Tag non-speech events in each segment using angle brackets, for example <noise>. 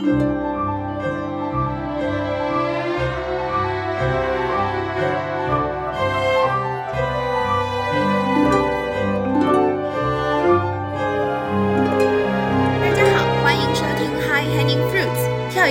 一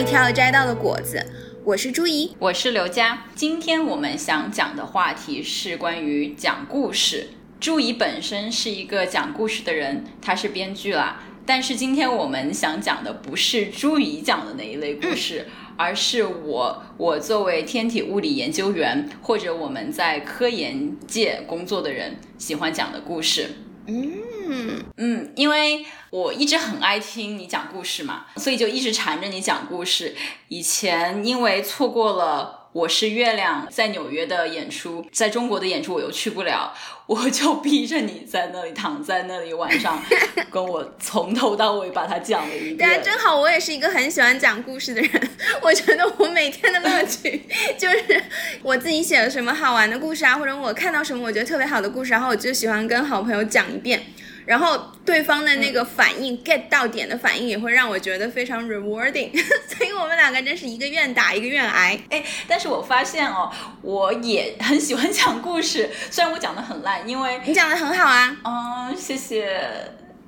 跳摘到的果子。我是朱怡，我是刘佳。今天我们想讲的话题是关于讲故事。朱怡本身是一个讲故事的人，她是编剧啦。但是今天我们想讲的不是朱怡讲的那一类故事，而是我我作为天体物理研究员或者我们在科研界工作的人喜欢讲的故事。嗯嗯，因为我一直很爱听你讲故事嘛，所以就一直缠着你讲故事。以前因为错过了。我是月亮在纽约的演出，在中国的演出我又去不了，我就逼着你在那里躺在那里，晚上 <laughs> 跟我从头到尾把它讲了一遍。对啊，正好我也是一个很喜欢讲故事的人，我觉得我每天的乐趣 <laughs> 就是我自己写了什么好玩的故事啊，或者我看到什么我觉得特别好的故事，然后我就喜欢跟好朋友讲一遍。然后对方的那个反应，get 到点的反应也会让我觉得非常 rewarding，<laughs> 所以我们两个真是一个愿打一个愿挨。哎，但是我发现哦，我也很喜欢讲故事，<laughs> 虽然我讲的很烂，因为你讲的很好啊。嗯，谢谢。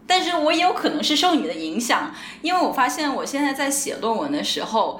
但是我也有可能是受你的影响，因为我发现我现在在写论文的时候，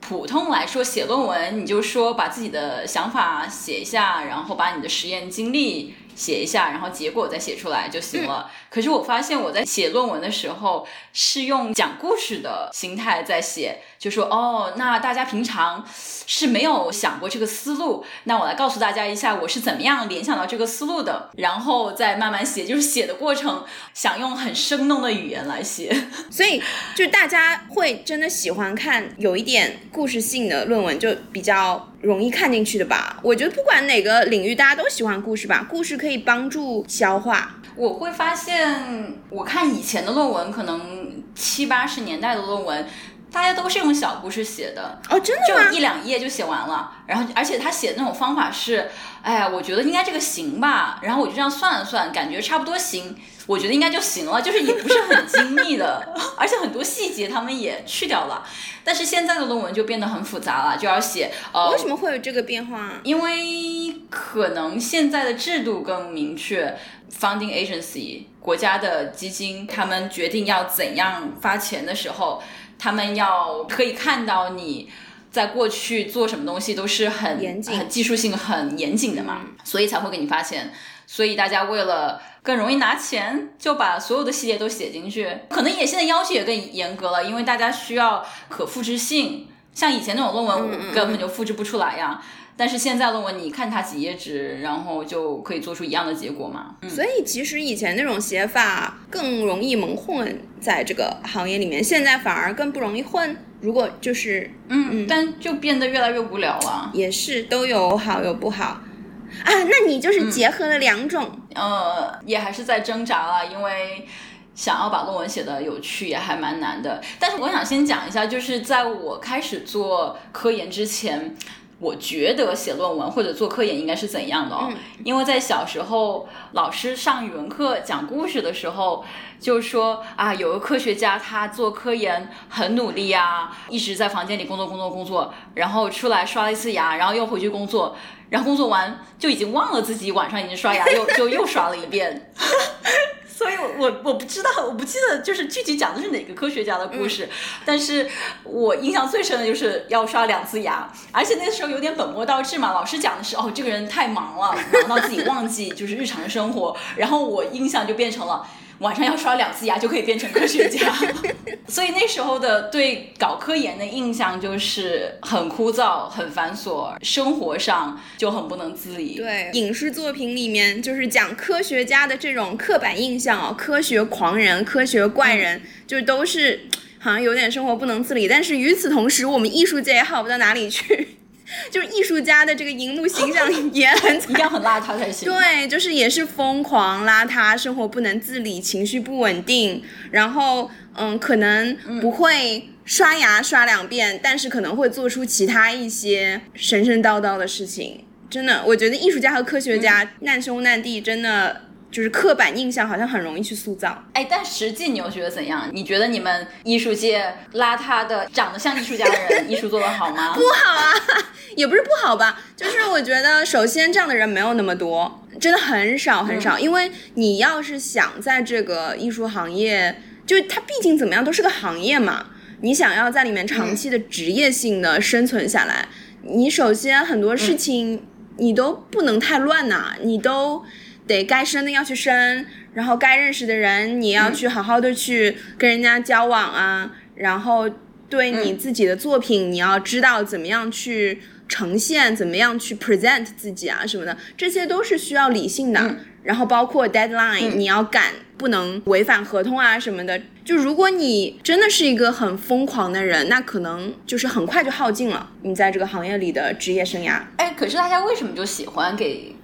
普通来说写论文，你就说把自己的想法写一下，然后把你的实验经历。写一下，然后结果再写出来就行了。可是我发现我在写论文的时候是用讲故事的心态在写，就说哦，那大家平常是没有想过这个思路，那我来告诉大家一下我是怎么样联想到这个思路的，然后再慢慢写。就是写的过程想用很生动的语言来写，<laughs> 所以就大家会真的喜欢看有一点故事性的论文，就比较。容易看进去的吧？我觉得不管哪个领域，大家都喜欢故事吧。故事可以帮助消化。我会发现，我看以前的论文，可能七八十年代的论文，大家都是用小故事写的。哦，真的吗？就一两页就写完了。然后，而且他写的那种方法是，哎呀，我觉得应该这个行吧。然后我就这样算了算，感觉差不多行。我觉得应该就行了，就是也不是很精密的，<laughs> 而且很多细节他们也去掉了。但是现在的论文就变得很复杂了，就要写呃，为什么会有这个变化？因为可能现在的制度更明确，funding agency 国家的基金，他们决定要怎样发钱的时候，他们要可以看到你在过去做什么东西都是很严谨、很技术性很严谨的嘛，所以才会给你发钱。所以大家为了更容易拿钱，就把所有的细节都写进去。可能也现在要求也更严格了，因为大家需要可复制性。像以前那种论文根本就复制不出来呀。但是现在论文，你看它几页纸，然后就可以做出一样的结果嘛。所以其实以前那种写法更容易蒙混在这个行业里面，现在反而更不容易混。如果就是嗯嗯，但就变得越来越无聊了。也是都有好有不好。啊，那你就是结合了两种，呃，也还是在挣扎了，因为想要把论文写的有趣也还蛮难的。但是我想先讲一下，就是在我开始做科研之前，我觉得写论文或者做科研应该是怎样的哦？因为在小时候老师上语文课讲故事的时候，就说啊，有个科学家他做科研很努力啊，一直在房间里工作工作工作，然后出来刷了一次牙，然后又回去工作。然后工作完就已经忘了自己晚上已经刷牙，又就又刷了一遍。<laughs> 所以，我我我不知道，我不记得就是具体讲的是哪个科学家的故事。但是我印象最深的就是要刷两次牙，而且那时候有点本末倒置嘛。老师讲的是哦，这个人太忙了，忙到自己忘记就是日常生活。然后我印象就变成了。晚上要刷两次牙就可以变成科学家，<laughs> 所以那时候的对搞科研的印象就是很枯燥、很繁琐，生活上就很不能自理。对，影视作品里面就是讲科学家的这种刻板印象哦，科学狂人、科学怪人，就都是好像有点生活不能自理。但是与此同时，我们艺术界也好不到哪里去。<laughs> 就是艺术家的这个荧幕形象 <laughs> 也很一定要很邋遢才行。对，就是也是疯狂邋遢，生活不能自理，情绪不稳定，然后嗯，可能不会刷牙刷两遍，但是可能会做出其他一些神神叨叨的事情。真的，我觉得艺术家和科学家难兄难弟，真的就是刻板印象好像很容易去塑造。哎，但实际你又觉得怎样？你觉得你们艺术界邋遢的、长得像艺术家的人，艺术做得好吗？<laughs> 不好啊，也不是不好吧，就是我觉得首先这样的人没有那么多，真的很少很少。因为你要是想在这个艺术行业，就它毕竟怎么样都是个行业嘛，你想要在里面长期的职业性的生存下来，你首先很多事情你都不能太乱呐，你都。得该生的要去生，然后该认识的人你要去好好的去跟人家交往啊，然后对你自己的作品你要知道怎么样去呈现，怎么样去 present 自己啊什么的，这些都是需要理性的。然后包括 deadline，你要赶，不能违反合同啊什么的。就如果你真的是一个很疯狂的人，那可能就是很快就耗尽了你在这个行业里的职业生涯。哎，可是大家为什么就喜欢给？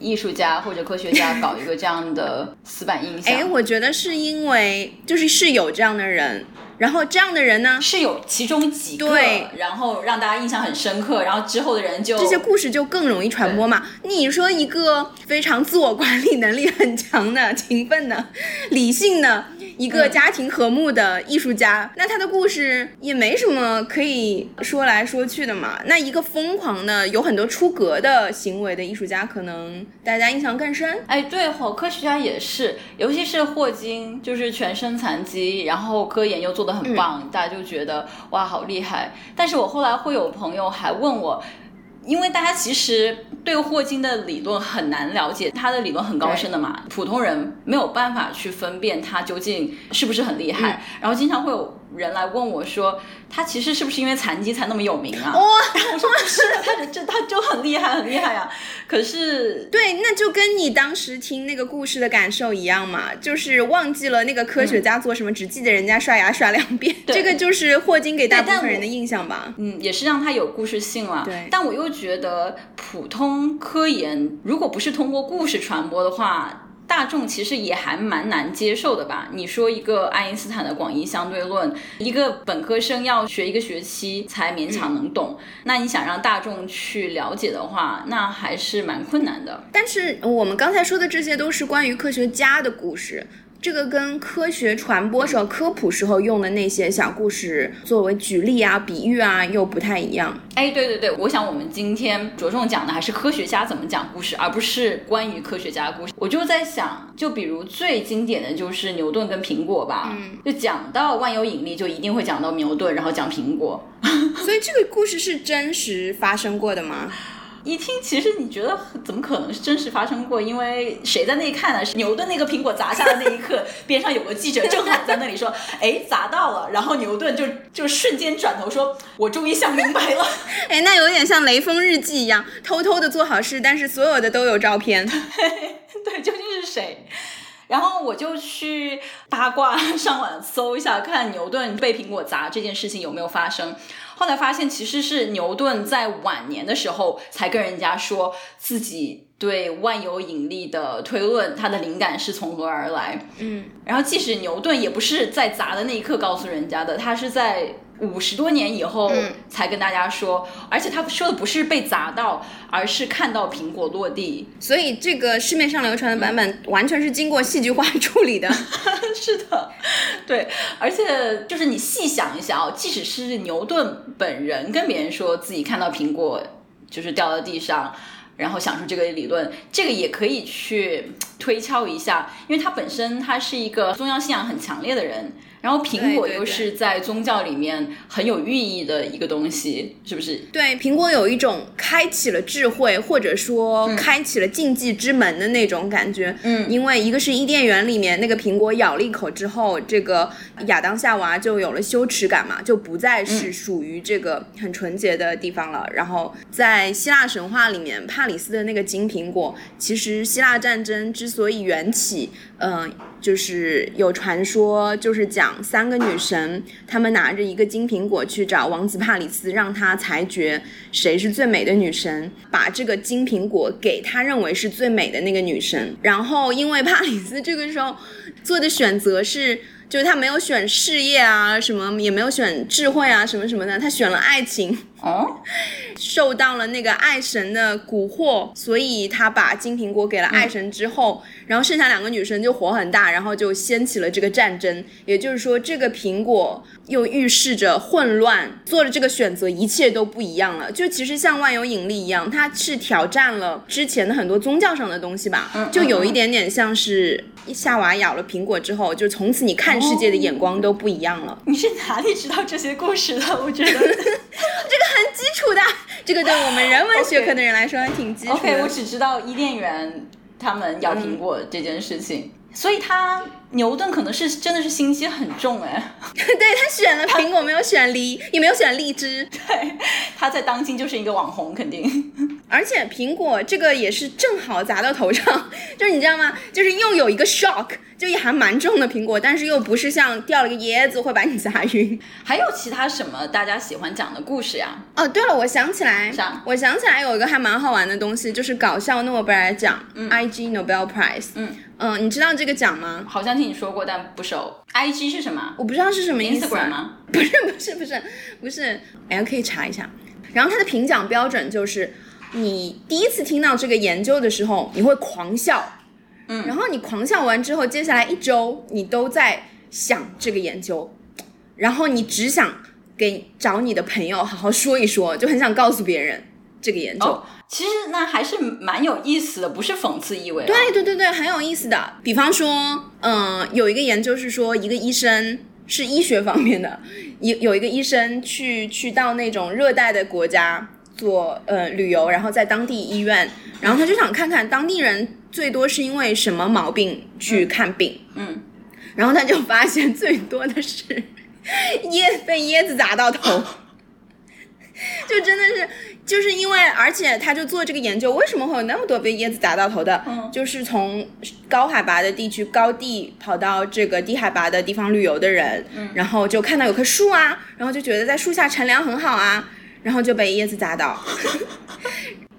艺术家或者科学家 <laughs> 搞一个这样的死板印象，哎，我觉得是因为就是是有这样的人。然后这样的人呢，是有其中几个，然后让大家印象很深刻，然后之后的人就这些故事就更容易传播嘛。你说一个非常自我管理能力很强的、勤奋的、理性的一个家庭和睦的艺术家，那他的故事也没什么可以说来说去的嘛。那一个疯狂的、有很多出格的行为的艺术家，可能大家印象更深。哎，对，好，科学家也是，尤其是霍金，就是全身残疾，然后科研又做的。很棒，大家就觉得哇，好厉害！但是我后来会有朋友还问我，因为大家其实对霍金的理论很难了解，他的理论很高深的嘛，普通人没有办法去分辨他究竟是不是很厉害，然后经常会有。人来问我说：“他其实是不是因为残疾才那么有名啊？”哇，我说不是，他这他就很厉害，很厉害呀。可是，对，那就跟你当时听那个故事的感受一样嘛，就是忘记了那个科学家做什么，只记得人家刷牙刷两遍。这个就是霍金给大部分人的印象吧。嗯，也是让他有故事性了。对，但我又觉得普通科研如果不是通过故事传播的话。大众其实也还蛮难接受的吧？你说一个爱因斯坦的广义相对论，一个本科生要学一个学期才勉强能懂，那你想让大众去了解的话，那还是蛮困难的。但是我们刚才说的这些都是关于科学家的故事。这个跟科学传播时候、科普时候用的那些小故事作为举例啊、比喻啊，又不太一样。哎，对对对，我想我们今天着重讲的还是科学家怎么讲故事，而不是关于科学家的故事。我就在想，就比如最经典的就是牛顿跟苹果吧，嗯，就讲到万有引力，就一定会讲到牛顿，然后讲苹果。<laughs> 所以这个故事是真实发生过的吗？一听，其实你觉得 <laughs> 怎么可能是真实发生过？因为谁在那里看呢？是牛顿那个苹果砸下的那一刻，边上有个记者正好在那里说：“ <laughs> 哎，砸到了。”然后牛顿就就瞬间转头说：“我终于想明白了。<laughs> ”哎，那有点像雷锋日记一样，偷偷的做好事，但是所有的都有照片。对，究竟是谁？然后我就去八卦上网搜一下，看牛顿被苹果砸这件事情有没有发生。后来发现，其实是牛顿在晚年的时候才跟人家说自己对万有引力的推论，他的灵感是从何而来。嗯，然后即使牛顿也不是在砸的那一刻告诉人家的，他是在。五十多年以后才跟大家说，而且他说的不是被砸到，而是看到苹果落地。所以这个市面上流传的版本完全是经过戏剧化处理的。<laughs> 是的，对，而且就是你细想一下哦，即使是牛顿本人跟别人说自己看到苹果就是掉到地上，然后想出这个理论，这个也可以去推敲一下，因为他本身他是一个宗教信仰很强烈的人。然后苹果又是在宗教里面很有寓意的一个东西，是不是？对，苹果有一种开启了智慧，或者说开启了禁忌之门的那种感觉。嗯，因为一个是伊甸园里面那个苹果咬了一口之后，这个亚当夏娃就有了羞耻感嘛，就不再是属于这个很纯洁的地方了。然后在希腊神话里面，帕里斯的那个金苹果，其实希腊战争之所以缘起，嗯。就是有传说，就是讲三个女神，她们拿着一个金苹果去找王子帕里斯，让他裁决谁是最美的女神，把这个金苹果给他认为是最美的那个女神。然后因为帕里斯这个时候做的选择是。就是他没有选事业啊，什么也没有选智慧啊，什么什么的，他选了爱情。哦，<laughs> 受到了那个爱神的蛊惑，所以他把金苹果给了爱神之后，然后剩下两个女生就火很大，然后就掀起了这个战争。也就是说，这个苹果又预示着混乱，做了这个选择，一切都不一样了。就其实像万有引力一样，它是挑战了之前的很多宗教上的东西吧，就有一点点像是夏娃咬了苹果之后，就从此你看世界的眼光都不一样了。<laughs> 你是哪里知道这些故事的？我觉得 <laughs> 这个。很基础的，这个对我们人文学科的人来说还挺基础的。OK，我只知道伊甸园他们咬苹果这件事情，所以他牛顿可能是真的是心机很重哎。<laughs> 对他选了苹果，没有选梨，也没有选荔枝。对，他在当今就是一个网红，肯定。<laughs> 而且苹果这个也是正好砸到头上，<laughs> 就是你知道吗？就是又有一个 shock。就也还蛮重的苹果，但是又不是像掉了个椰子会把你砸晕。还有其他什么大家喜欢讲的故事呀？哦，对了，我想起来，啥？我想起来有一个还蛮好玩的东西，就是搞笑诺贝尔奖，IG Nobel Prize。嗯嗯，你知道这个奖吗？好像听你说过，但不熟。IG 是什么？我不知道是什么意思。Instagram 吗？<laughs> 不是不是不是不是，哎，可以查一下。然后它的评奖标准就是，你第一次听到这个研究的时候，你会狂笑。嗯，然后你狂笑完之后，接下来一周你都在想这个研究，然后你只想给找你的朋友好好说一说，就很想告诉别人这个研究。其实那还是蛮有意思的，不是讽刺意味。对对对对，很有意思的。比方说，嗯，有一个研究是说，一个医生是医学方面的，<laughs> 有有一个医生去去到那种热带的国家做呃旅游，然后在当地医院，然后他就想看看当地人。最多是因为什么毛病去看病？嗯，然后他就发现最多的是 <laughs> 椰被椰子砸到头，<laughs> 就真的是就是因为，而且他就做这个研究，为什么会有那么多被椰子砸到头的？嗯，就是从高海拔的地区高地跑到这个低海拔的地方旅游的人，嗯，然后就看到有棵树啊，然后就觉得在树下乘凉很好啊，然后就被椰子砸到。<laughs>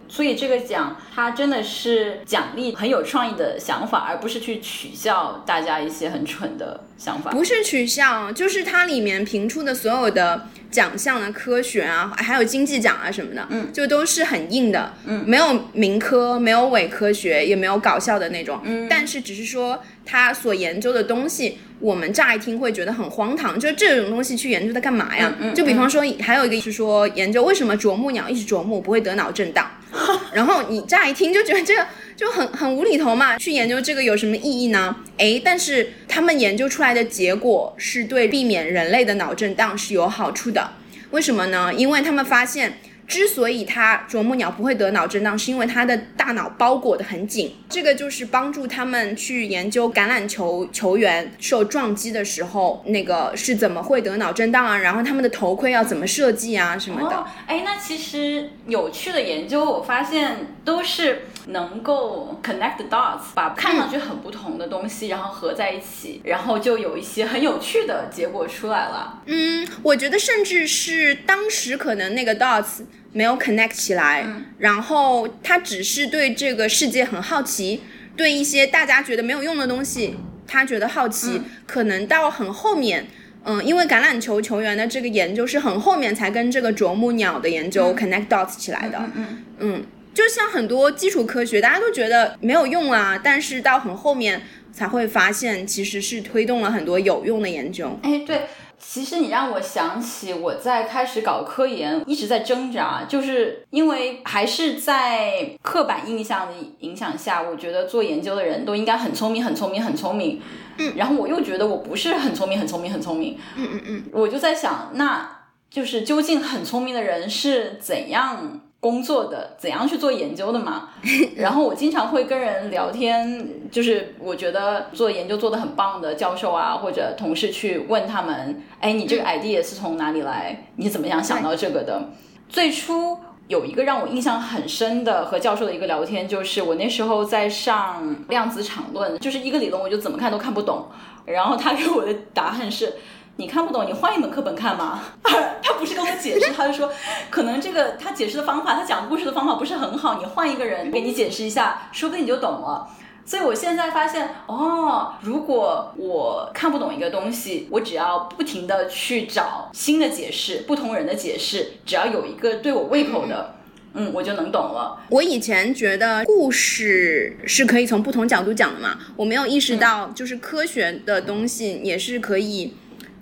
所以这个奖，它真的是奖励很有创意的想法，而不是去取笑大家一些很蠢的想法。不是取笑，就是它里面评出的所有的奖项的科学啊，还有经济奖啊什么的，嗯，就都是很硬的，嗯，没有民科，没有伪科学，也没有搞笑的那种，嗯，但是只是说他所研究的东西。我们乍一听会觉得很荒唐，就这种东西去研究它干嘛呀？就比方说，还有一个是说研究为什么啄木鸟一直啄木不会得脑震荡，<laughs> 然后你乍一听就觉得这个就很很无厘头嘛，去研究这个有什么意义呢？诶，但是他们研究出来的结果是对避免人类的脑震荡是有好处的，为什么呢？因为他们发现。之所以它啄木鸟不会得脑震荡，是因为它的大脑包裹得很紧。这个就是帮助他们去研究橄榄球球员受撞击的时候，那个是怎么会得脑震荡啊？然后他们的头盔要怎么设计啊什么的。哎，那其实有趣的研究，我发现都是能够 connect the dots，把看上去很不同的东西，然后合在一起，然后就有一些很有趣的结果出来了。嗯，我觉得甚至是当时可能那个 dots。没有 connect 起来，然后他只是对这个世界很好奇，对一些大家觉得没有用的东西，他觉得好奇。可能到很后面，嗯，因为橄榄球球员的这个研究是很后面才跟这个啄木鸟的研究 connect dots 起来的。嗯嗯，就像很多基础科学，大家都觉得没有用啊，但是到很后面才会发现，其实是推动了很多有用的研究。哎，对。其实你让我想起我在开始搞科研一直在挣扎，就是因为还是在刻板印象的影响下，我觉得做研究的人都应该很聪明、很聪明、很聪明。嗯，然后我又觉得我不是很聪明、很聪明、很聪明。嗯嗯嗯，我就在想，那就是究竟很聪明的人是怎样？工作的怎样去做研究的嘛？<laughs> 然后我经常会跟人聊天，就是我觉得做研究做得很棒的教授啊，或者同事去问他们，哎，你这个 idea 是从哪里来？你怎么样想到这个的？最初有一个让我印象很深的和教授的一个聊天，就是我那时候在上量子场论，就是一个理论我就怎么看都看不懂，然后他给我的答案是。你看不懂，你换一本课本看嘛？<laughs> 他不是跟我解释，他就说，可能这个他解释的方法，他讲故事的方法不是很好，你换一个人给你解释一下，说不定你就懂了。所以我现在发现，哦，如果我看不懂一个东西，我只要不停的去找新的解释，不同人的解释，只要有一个对我胃口的，嗯，我就能懂了。我以前觉得故事是可以从不同角度讲的嘛，我没有意识到，就是科学的东西也是可以，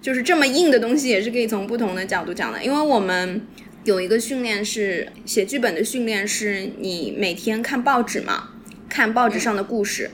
就是这么硬的东西也是可以从不同的角度讲的。因为我们有一个训练是写剧本的训练，是你每天看报纸嘛。看报纸上的故事，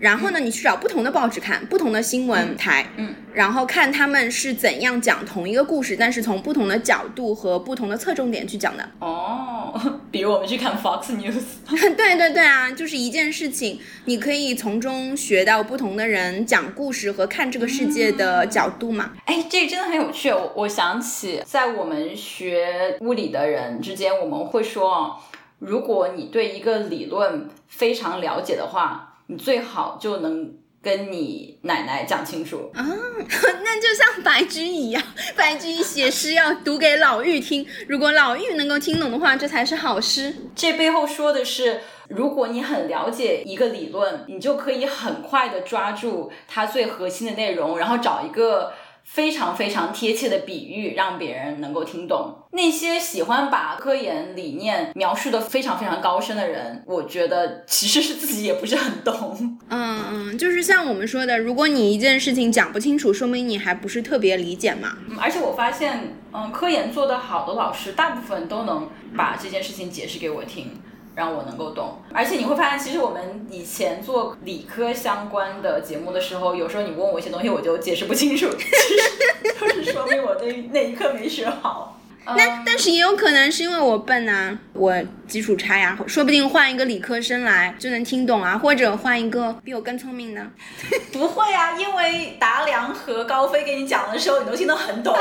然后呢，你去找不同的报纸看，不同的新闻台，嗯，然后看他们是怎样讲同一个故事，但是从不同的角度和不同的侧重点去讲的。哦，<laughs> 比如我们去看 Fox News，<laughs> 对对对啊，就是一件事情，你可以从中学到不同的人讲故事和看这个世界的角度嘛。哎，这真的很有趣。我我想起在我们学物理的人之间，我们会说。如果你对一个理论非常了解的话，你最好就能跟你奶奶讲清楚啊。<laughs> 那就像白居易一样，<laughs> 白居易写诗要读给老妪听，如果老妪能够听懂的话，这才是好诗。这背后说的是，如果你很了解一个理论，你就可以很快的抓住它最核心的内容，然后找一个。非常非常贴切的比喻，让别人能够听懂。那些喜欢把科研理念描述的非常非常高深的人，我觉得其实是自己也不是很懂。嗯嗯，就是像我们说的，如果你一件事情讲不清楚，说明你还不是特别理解嘛。而且我发现，嗯，科研做得好的老师，大部分都能把这件事情解释给我听。让我能够懂，而且你会发现，其实我们以前做理科相关的节目的时候，有时候你问我一些东西，我就解释不清楚，<laughs> 其实就是说明我那那一刻没学好。那但是也有可能是因为我笨啊，我基础差呀，说不定换一个理科生来就能听懂啊，或者换一个比我更聪明的。<laughs> 不会啊，因为达良和高飞给你讲的时候，你都听得很懂，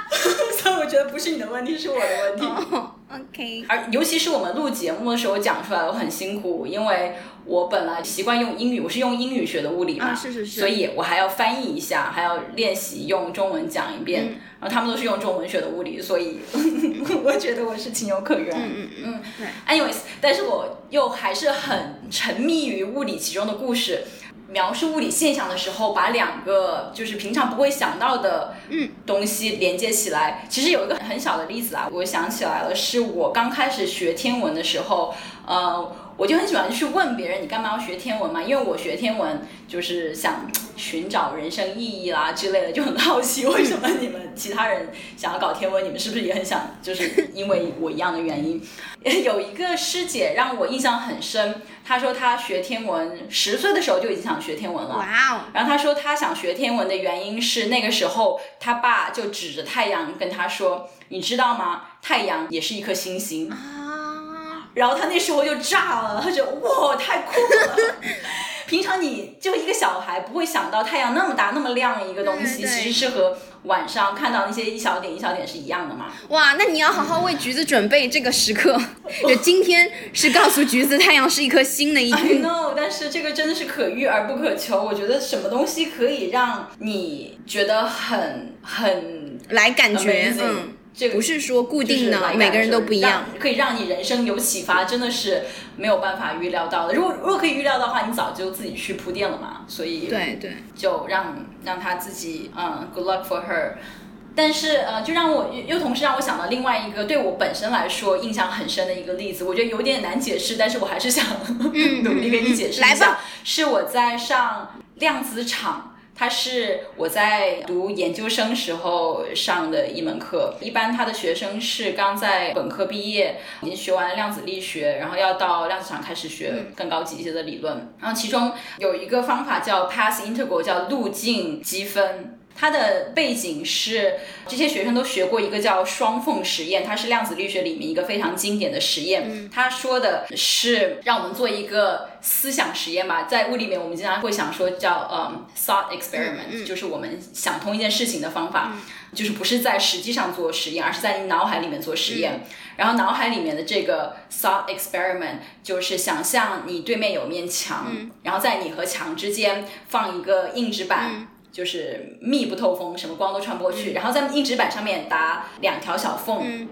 <laughs> 所以我觉得不是你的问题，是我的问题。OK，而尤其是我们录节目的时候讲出来，我很辛苦，因为我本来习惯用英语，我是用英语学的物理嘛，是是是，所以我还要翻译一下，还要练习用中文讲一遍。然后他们都是用这种文学的物理，所以 <laughs> 我觉得我是情有可原。嗯嗯嗯，对。Anyways，但是我又还是很沉迷于物理其中的故事。描述物理现象的时候，把两个就是平常不会想到的东西连接起来。其实有一个很小的例子啊，我想起来了，是我刚开始学天文的时候，呃。我就很喜欢去问别人，你干嘛要学天文嘛？因为我学天文就是想寻找人生意义啦之类的，就很好奇为什么你们其他人想要搞天文，你们是不是也很想？就是因为我一样的原因。<laughs> 有一个师姐让我印象很深，她说她学天文十岁的时候就已经想学天文了。哇哦！然后她说她想学天文的原因是那个时候她爸就指着太阳跟她说：“你知道吗？太阳也是一颗星星。”然后他那时候就炸了，他觉得哇太酷了。<laughs> 平常你就一个小孩不会想到太阳那么大那么亮一个东西，其实是和晚上看到那些一小点一小点是一样的嘛。哇，那你要好好为橘子准备这个时刻。<laughs> 就今天是告诉橘子太阳是一颗星的一天。I know，但是这个真的是可遇而不可求。我觉得什么东西可以让你觉得很很来感觉嗯。这不是说固定的，每个人都不一样，可以让你人生有启发，真的是没有办法预料到的。如果如果可以预料的话，你早就自己去铺垫了嘛。所以对对，就让让他自己，嗯，good luck for her。但是呃，就让我又同时让我想到另外一个对我本身来说印象很深的一个例子，我觉得有点难解释，但是我还是想 <laughs> 努力给你解释一下。是我在上量子场。它是我在读研究生时候上的一门课，一般他的学生是刚在本科毕业，已经学完量子力学，然后要到量子场开始学更高级一些的理论。然后其中有一个方法叫 path integral，叫路径积分。它的背景是这些学生都学过一个叫双缝实验，它是量子力学里面一个非常经典的实验。他说的是让我们做一个思想实验吧，在物理里面我们经常会想说叫嗯 thought experiment，就是我们想通一件事情的方法，就是不是在实际上做实验，而是在你脑海里面做实验。然后脑海里面的这个 thought experiment 就是想象你对面有面墙，然后在你和墙之间放一个硬纸板。就是密不透风，什么光都穿不过去。然后在硬纸板上面打两条小缝，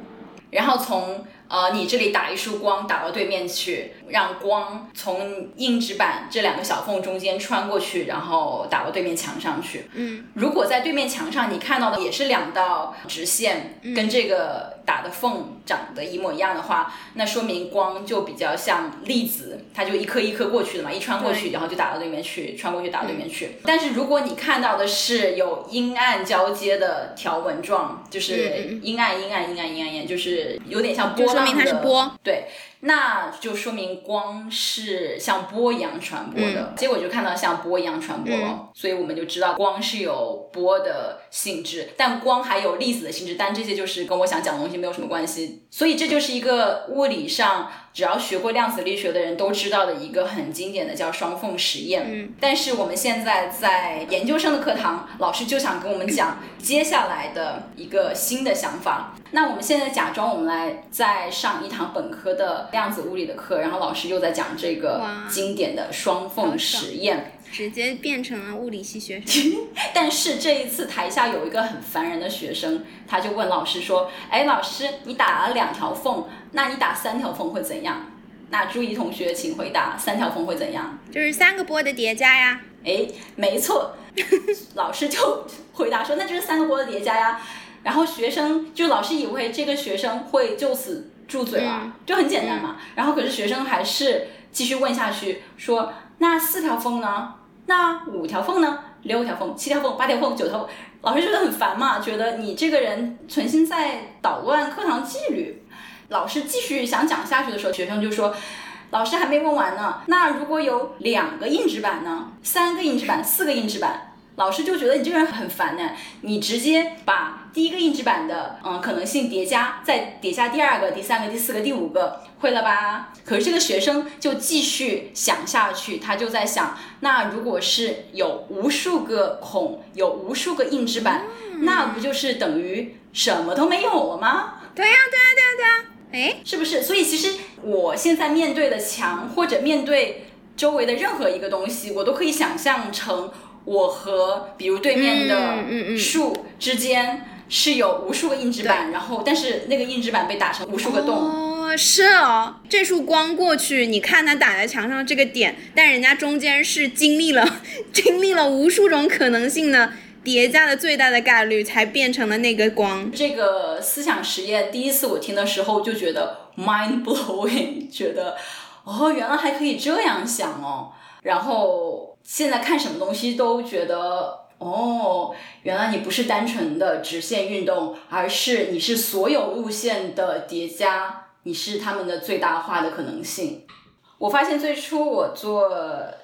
然后从呃，你这里打一束光打到对面去，让光从硬纸板这两个小缝中间穿过去，然后打到对面墙上去。嗯，如果在对面墙上你看到的也是两道直线，跟这个打的缝长得一模一样的话，那说明光就比较像粒子，它就一颗一颗过去的嘛，一穿过去，然后就打到对面去，穿过去打到对面去。但是如果你看到的是有阴暗交接的条纹状，就是阴暗阴暗阴暗阴暗阴暗，就是有点像波浪的，就说明它是波。对，那就说明光是像波一样传播的，结果就看到像波一样传播了，所以我们就知道光是有波的性质，但光还有粒子的性质，但这些就是跟我想讲的东西没有什么关系，所以这就是一个物理上只要学过量子力学的人都知道的一个很经典的叫双缝实验。嗯，但是我们现在在研究生的课堂，老师就想跟我们讲接下来的一个新的想法。那我们现在假装我们来再上一堂本科的量子物理的课，然后老师又在讲这个经典的双缝实验。直接变成了物理系学生。<laughs> 但是这一次台下有一个很烦人的学生，他就问老师说：“哎，老师，你打了两条缝，那你打三条缝会怎样？”那朱怡同学，请回答，三条缝会怎样？就是三个波的叠加呀。哎，没错，<laughs> 老师就回答说，那就是三个波的叠加呀。然后学生就老师以为这个学生会就此住嘴了，嗯就很简单嘛。然后可是学生还是继续问下去，说那四条缝呢？那五条缝呢？六条缝、七条缝、八条缝、九条缝，老师觉得很烦嘛，觉得你这个人存心在捣乱课堂纪律。老师继续想讲下去的时候，学生就说。老师还没问完呢，那如果有两个硬纸板呢？三个硬纸板，四个硬纸板，老师就觉得你这个人很烦呢。你直接把第一个硬纸板的嗯可能性叠加，再叠加第二个、第三个、第四个、第五个，会了吧？可是这个学生就继续想下去，他就在想，那如果是有无数个孔，有无数个硬纸板，那不就是等于什么都没有了吗？对呀、对呀、对呀、对呀、哎，是不是？所以其实我现在面对的墙，或者面对周围的任何一个东西，我都可以想象成我和比如对面的树之间是有无数个硬纸板，然后但是那个硬纸板被打成无数个洞。哦，是哦，这束光过去，你看它打在墙上这个点，但人家中间是经历了 <laughs> 经历了无数种可能性的叠加的最大的概率，才变成了那个光。这个思想实验第一次我听的时候就觉得 mind blowing，<laughs> 觉得哦，原来还可以这样想哦。然后现在看什么东西都觉得哦，原来你不是单纯的直线运动，而是你是所有路线的叠加，你是它们的最大化的可能性。我发现最初我做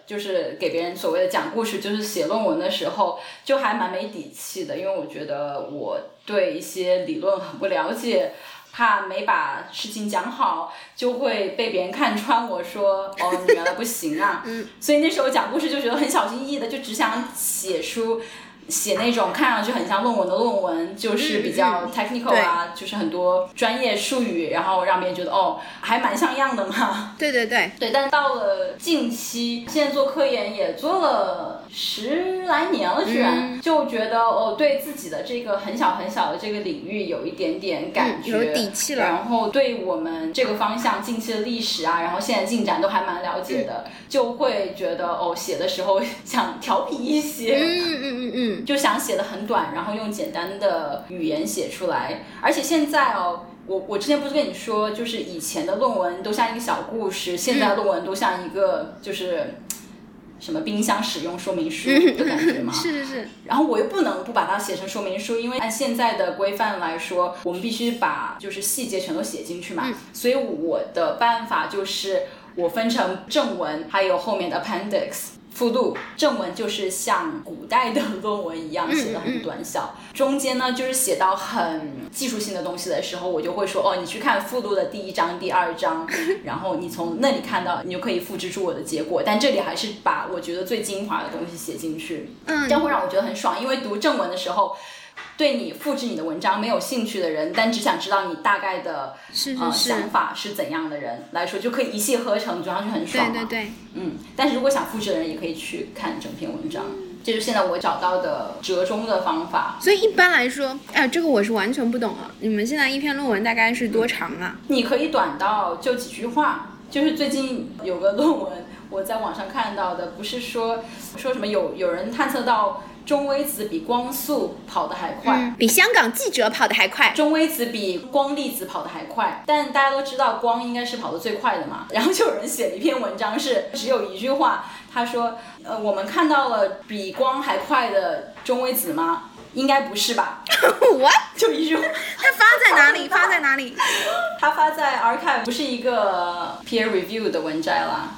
就是给别人所谓的讲故事，就是写论文的时候，就还蛮没底气的，因为我觉得我对一些理论很不了解，怕没把事情讲好，就会被别人看穿。我说哦，你原来不行啊，<laughs> 嗯，所以那时候讲故事就觉得很小心翼翼的，就只想写出。写那种看上去很像论文的论文，就是比较 technical 啊，就是很多专业术语，然后让别人觉得哦，还蛮像样的嘛。对对对，对，但到了近期，现在做科研也做了十来年了，居然、嗯。就觉得哦，对自己的这个很小很小的这个领域有一点点感觉，嗯有底气了。然后对我们这个方向近期的历史啊，然后现在进展都还蛮了解的，就会觉得哦，写的时候想调皮一些。嗯嗯嗯嗯就想写的很短，然后用简单的语言写出来。而且现在哦，我我之前不是跟你说，就是以前的论文都像一个小故事，现在的论文都像一个就是什么冰箱使用说明书的感觉嘛。嗯，是是是，然后我又不能不把它写成说明书，因为按现在的规范来说，我们必须把就是细节全都写进去嘛。嗯所以我的办法就是我分成正文，还有后面的 appendix。附录正文就是像古代的论文一样嗯写的很短小，中间呢就是写到很技术性的东西的时候，我就会说哦，你去看附录的第一章、第二章，<laughs> 然后你从那里看到，你就可以复制出我的结果。但这里还是把我觉得最精华的东西写进去。嗯这样会让我觉得很爽，因为读正文的时候，对你复制你的文章没有兴趣的人，但只想知道你大概的呃想法是怎样的人来说，就可以一气呵成，主要是很爽嘛。对对对，嗯，但是如果想复制的人，也可以去看整篇文章。这就是现在我找到的折中的方法。所以一般来说，哎，这个我是完全不懂啊。你们现在一篇论文大概是多长啊？你可以短到就几句话。就是最近有个论文，我在网上看到的，不是说说什么有有人探测到中微子比光速跑得还快，比香港记者跑得还快，中微子比光粒子跑得还快。但大家都知道光应该是跑得最快的嘛。<laughs> 然后就有人写了一篇文章，是只有一句话，他说，呃，我们看到了比光还快的中微子吗？应该不是吧？<laughs> 我就一句话。它发在哪里？<laughs> 发在哪里？它发在 archive，不是一个 peer review 的文摘啦，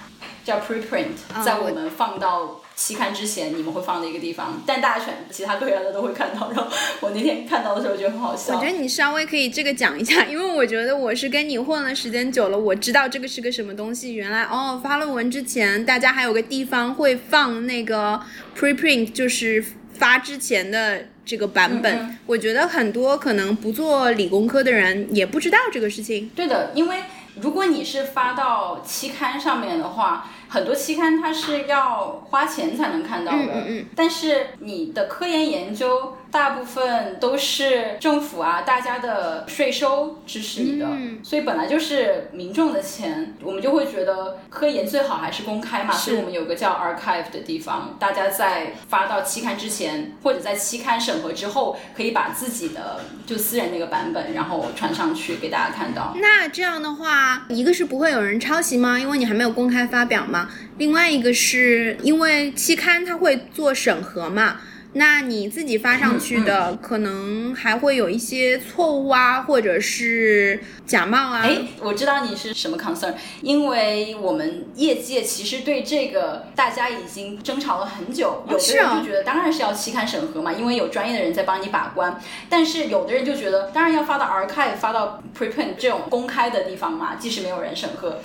叫 preprint，在我们放到期刊之前，你们会放的一个地方。但大家选其他科研的都会看到。<laughs> 然后我那天看到的时候觉得很好笑。我觉得你稍微可以这个讲一下，因为我觉得我是跟你混了时间久了，我知道这个是个什么东西。原来哦，发论文之前，大家还有个地方会放那个 preprint，就是发之前的。这个版本，我觉得很多可能不做理工科的人也不知道这个事情。对的，因为如果你是发到期刊上面的话。很多期刊它是要花钱才能看到的，嗯嗯但是你的科研研究大部分都是政府啊，大家的税收支持你的，嗯所以本来就是民众的钱，我们就会觉得科研最好还是公开嘛，所以我们有个叫 archive 的地方，大家在发到期刊之前，或者在期刊审核之后，可以把自己的就私人那个版本，然后传上去给大家看到。那这样的话，一个是不会有人抄袭吗？因为你还没有公开发表嘛。另外一个是因为期刊它会做审核嘛，那你自己发上去的可能还会有一些错误啊，或者是假冒啊。哎，我知道你是什么 concern，因为我们业界其实对这个大家已经争吵了很久，有的人就觉得当然是要期刊审核嘛，因为有专业的人在帮你把关，但是有的人就觉得当然要发到 archive，发到 preprint 这种公开的地方嘛，即使没有人审核。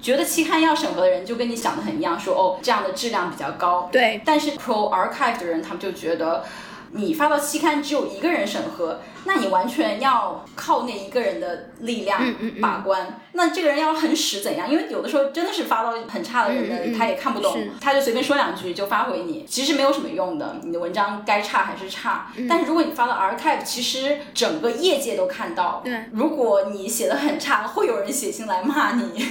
觉得期刊要审核的人就跟你想的很一样，说哦这样的质量比较高。对，但是 pro archive 的人他们就觉得，你发到期刊只有一个人审核，那你完全要靠那一个人的力量把关。那这个人要很使怎样？因为有的时候真的是发到很差的人的，他也看不懂，他就随便说两句就发回你，其实没有什么用的。你的文章该差还是差。但是如果你发到 archive，其实整个业界都看到。对，如果你写的很差，会有人写信来骂你。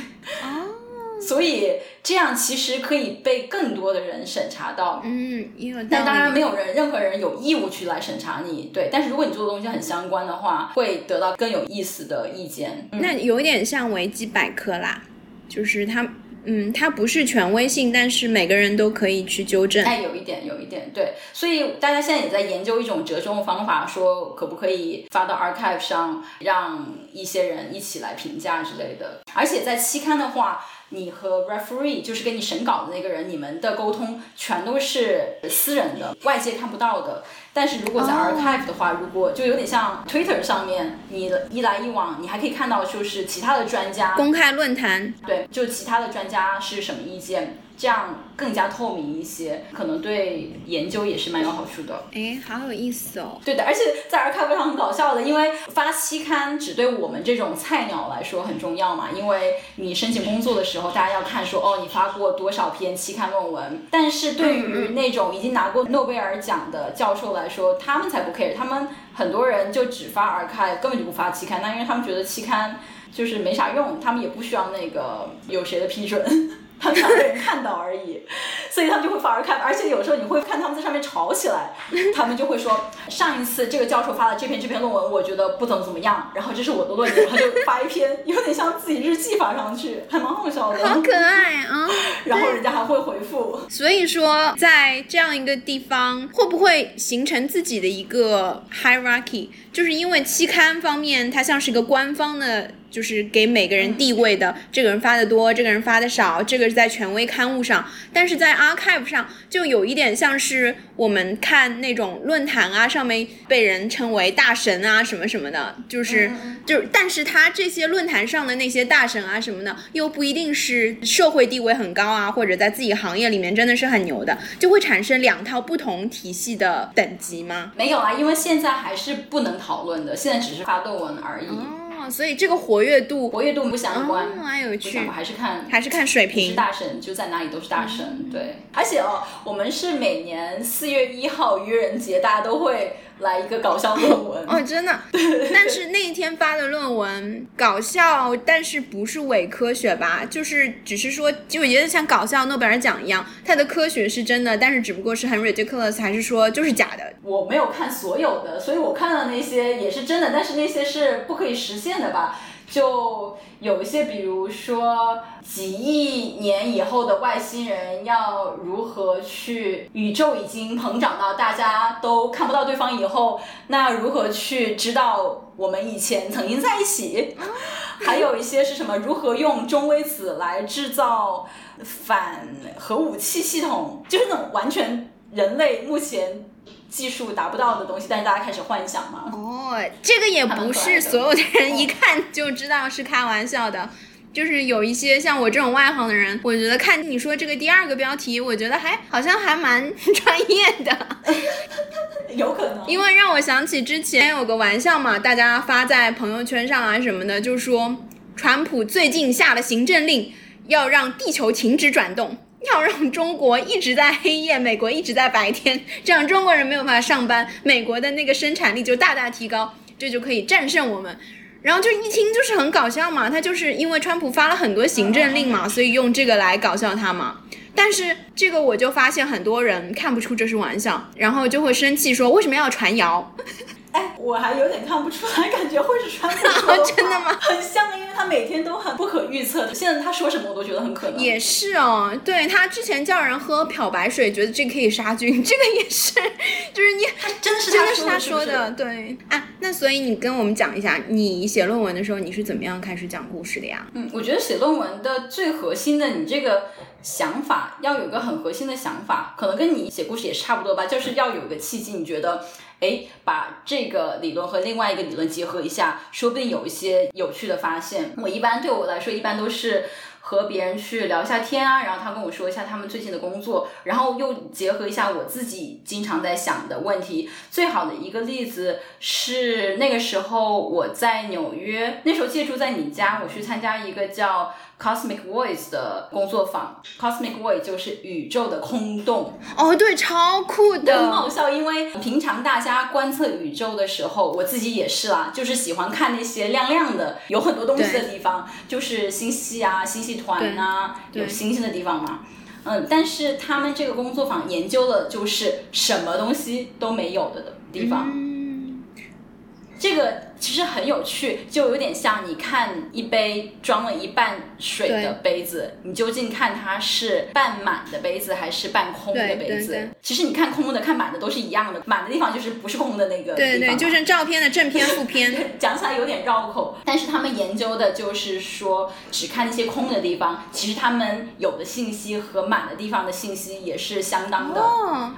哦，所以这样其实可以被更多的人审查到，嗯，但当然没有人任何人有义务去来审查你，对。但是如果你做的东西很相关的话，会得到更有意思的意见。那有点像维基百科啦，就是它，嗯，它不是权威性，但是每个人都可以去纠正。哎，有一点，有一点，对。所以大家现在也在研究一种折中的方法，说可不可以发到 archive 上，让一些人一起来评价之类的。而且在期刊的话。你和 referee 就是给你审稿的那个人，你们的沟通全都是私人的，外界看不到的。但是如果在 archive 的话，如果就有点像 Twitter 上面，你一来一往，你还可以看到就是其他的专家公开论坛，对，就其他的专家是什么意见。这样更加透明一些，可能对研究也是蛮有好处的。哎，好有意思哦。对的，而且在儿咖啡上很搞笑的，因为发期刊只对我们这种菜鸟来说很重要嘛。因为你申请工作的时候，大家要看说哦，你发过多少篇期刊论文。但是对于那种已经拿过诺贝尔奖的教授来说，他们才不 care。他们很多人就只发儿开，根本就不发期刊。那因为他们觉得期刊就是没啥用，他们也不需要那个有谁的批准。他们想被人看到而已，<laughs> 所以他们就会反而看，而且有时候你会看他们在上面吵起来，<laughs> 他们就会说上一次这个教授发的这篇这篇论文，我觉得不怎么怎么样，然后这是我的论点，他就发一篇，有点像自己日记发上去，<laughs> 还蛮好笑的，好可爱啊，然后人家还会回复。所以说，在这样一个地方，会不会形成自己的一个 hierarchy？就是因为期刊方面，它像是一个官方的。就是给每个人地位的，这个人发的多，这个人发的少，这个是在权威刊物上，但是在 archive 上就有一点像是我们看那种论坛啊，上面被人称为大神啊什么什么的，就是就是，但是他这些论坛上的那些大神啊什么的，又不一定是社会地位很高啊，或者在自己行业里面真的是很牛的，就会产生两套不同体系的等级吗？没有啊，因为现在还是不能讨论的，现在只是发论文而已。哦，所以这个活跃度活跃度不相关，哦，还有趣不相，关，还是看还是看水是平。大神，就在哪里都是大神。对，而且哦，我们是每年四月一号愚人节，大家都会来一个搞笑论文。哦，真的，但是那一天发的论文搞笑，但是不是伪科学吧？就是只是说，就我觉得像搞笑诺贝尔奖一样，它的科学是真的，但是只不过是很 ridiculous，还是说就是假的？我没有看所有的，所以我看到那些也是真的，但是那些是不可以实现的吧？就有一些，比如说几亿年以后的外星人要如何去宇宙已经膨胀到大家都看不到对方以后，那如何去知道我们以前曾经在一起？<laughs> 还有一些是什么？如何用中微子来制造反核武器系统？就是那种完全人类目前技术达不到的东西，但是大家开始幻想嘛。哦，这个也不是所有的人一看就知道是开玩笑的。就是有一些像我这种外行的人，我觉得看你说这个第二个标题，我觉得还好像还蛮专业的。<laughs> 有可能，因为让我想起之前有个玩笑嘛，大家发在朋友圈上啊什么的，就说川普最近下了行政令，要让地球停止转动，要让中国一直在黑夜，美国一直在白天，这样中国人没有办法上班，美国的那个生产力就大大提高，这就可以战胜我们。然后就一听就是很搞笑嘛，他就是因为川普发了很多行政令嘛，所以用这个来搞笑他嘛。但是这个我就发现很多人看不出这是玩笑，然后就会生气说为什么要传谣？哎，我还有点看不出来，感觉会是川普说 <laughs> 真的吗？很像，因为他每天都很不可预测。现在他说什么我都觉得很可能。也是哦，对他之前叫人喝漂白水，觉得这可以杀菌，<laughs> 这个也是，就是你真的是真的是他他说的，对啊。那所以你跟我们讲一下，你写论文的时候你是怎么样开始讲故事的呀？嗯，我觉得写论文的最核心的，你这个想法要有一个很核心的想法，可能跟你写故事也是差不多吧，就是要有一个契机，你觉得。哎，把这个理论和另外一个理论结合一下，说不定有一些有趣的发现。我一般对我来说，一般都是和别人去聊一下天啊，然后他跟我说一下他们最近的工作，然后又结合一下我自己经常在想的问题。最好的一个例子是那个时候我在纽约，那时候借住在你家，我去参加一个叫。Cosmic Voice 的工作坊，Cosmic Voice 就是宇宙的空洞。哦，对，超酷的，很好笑。因为平常大家观测宇宙的时候，我自己也是啦，就是喜欢看那些亮亮的、有很多东西的地方，就是星系啊、星系团啊，有星星的地方嘛。嗯，但是他们这个工作坊研究的，就是什么东西都没有的的地方。嗯，这个。其实很有趣，就有点像你看一杯装了一半水的杯子，你究竟看它是半满的杯子还是半空的杯子？其实你看空的、看满的都是一样的，满的地方就是不是空的那个地方。对对，就是照片的正片、负片。<laughs> 讲起来有点绕口，但是他们研究的就是说，只看那些空的地方，其实他们有的信息和满的地方的信息也是相当的，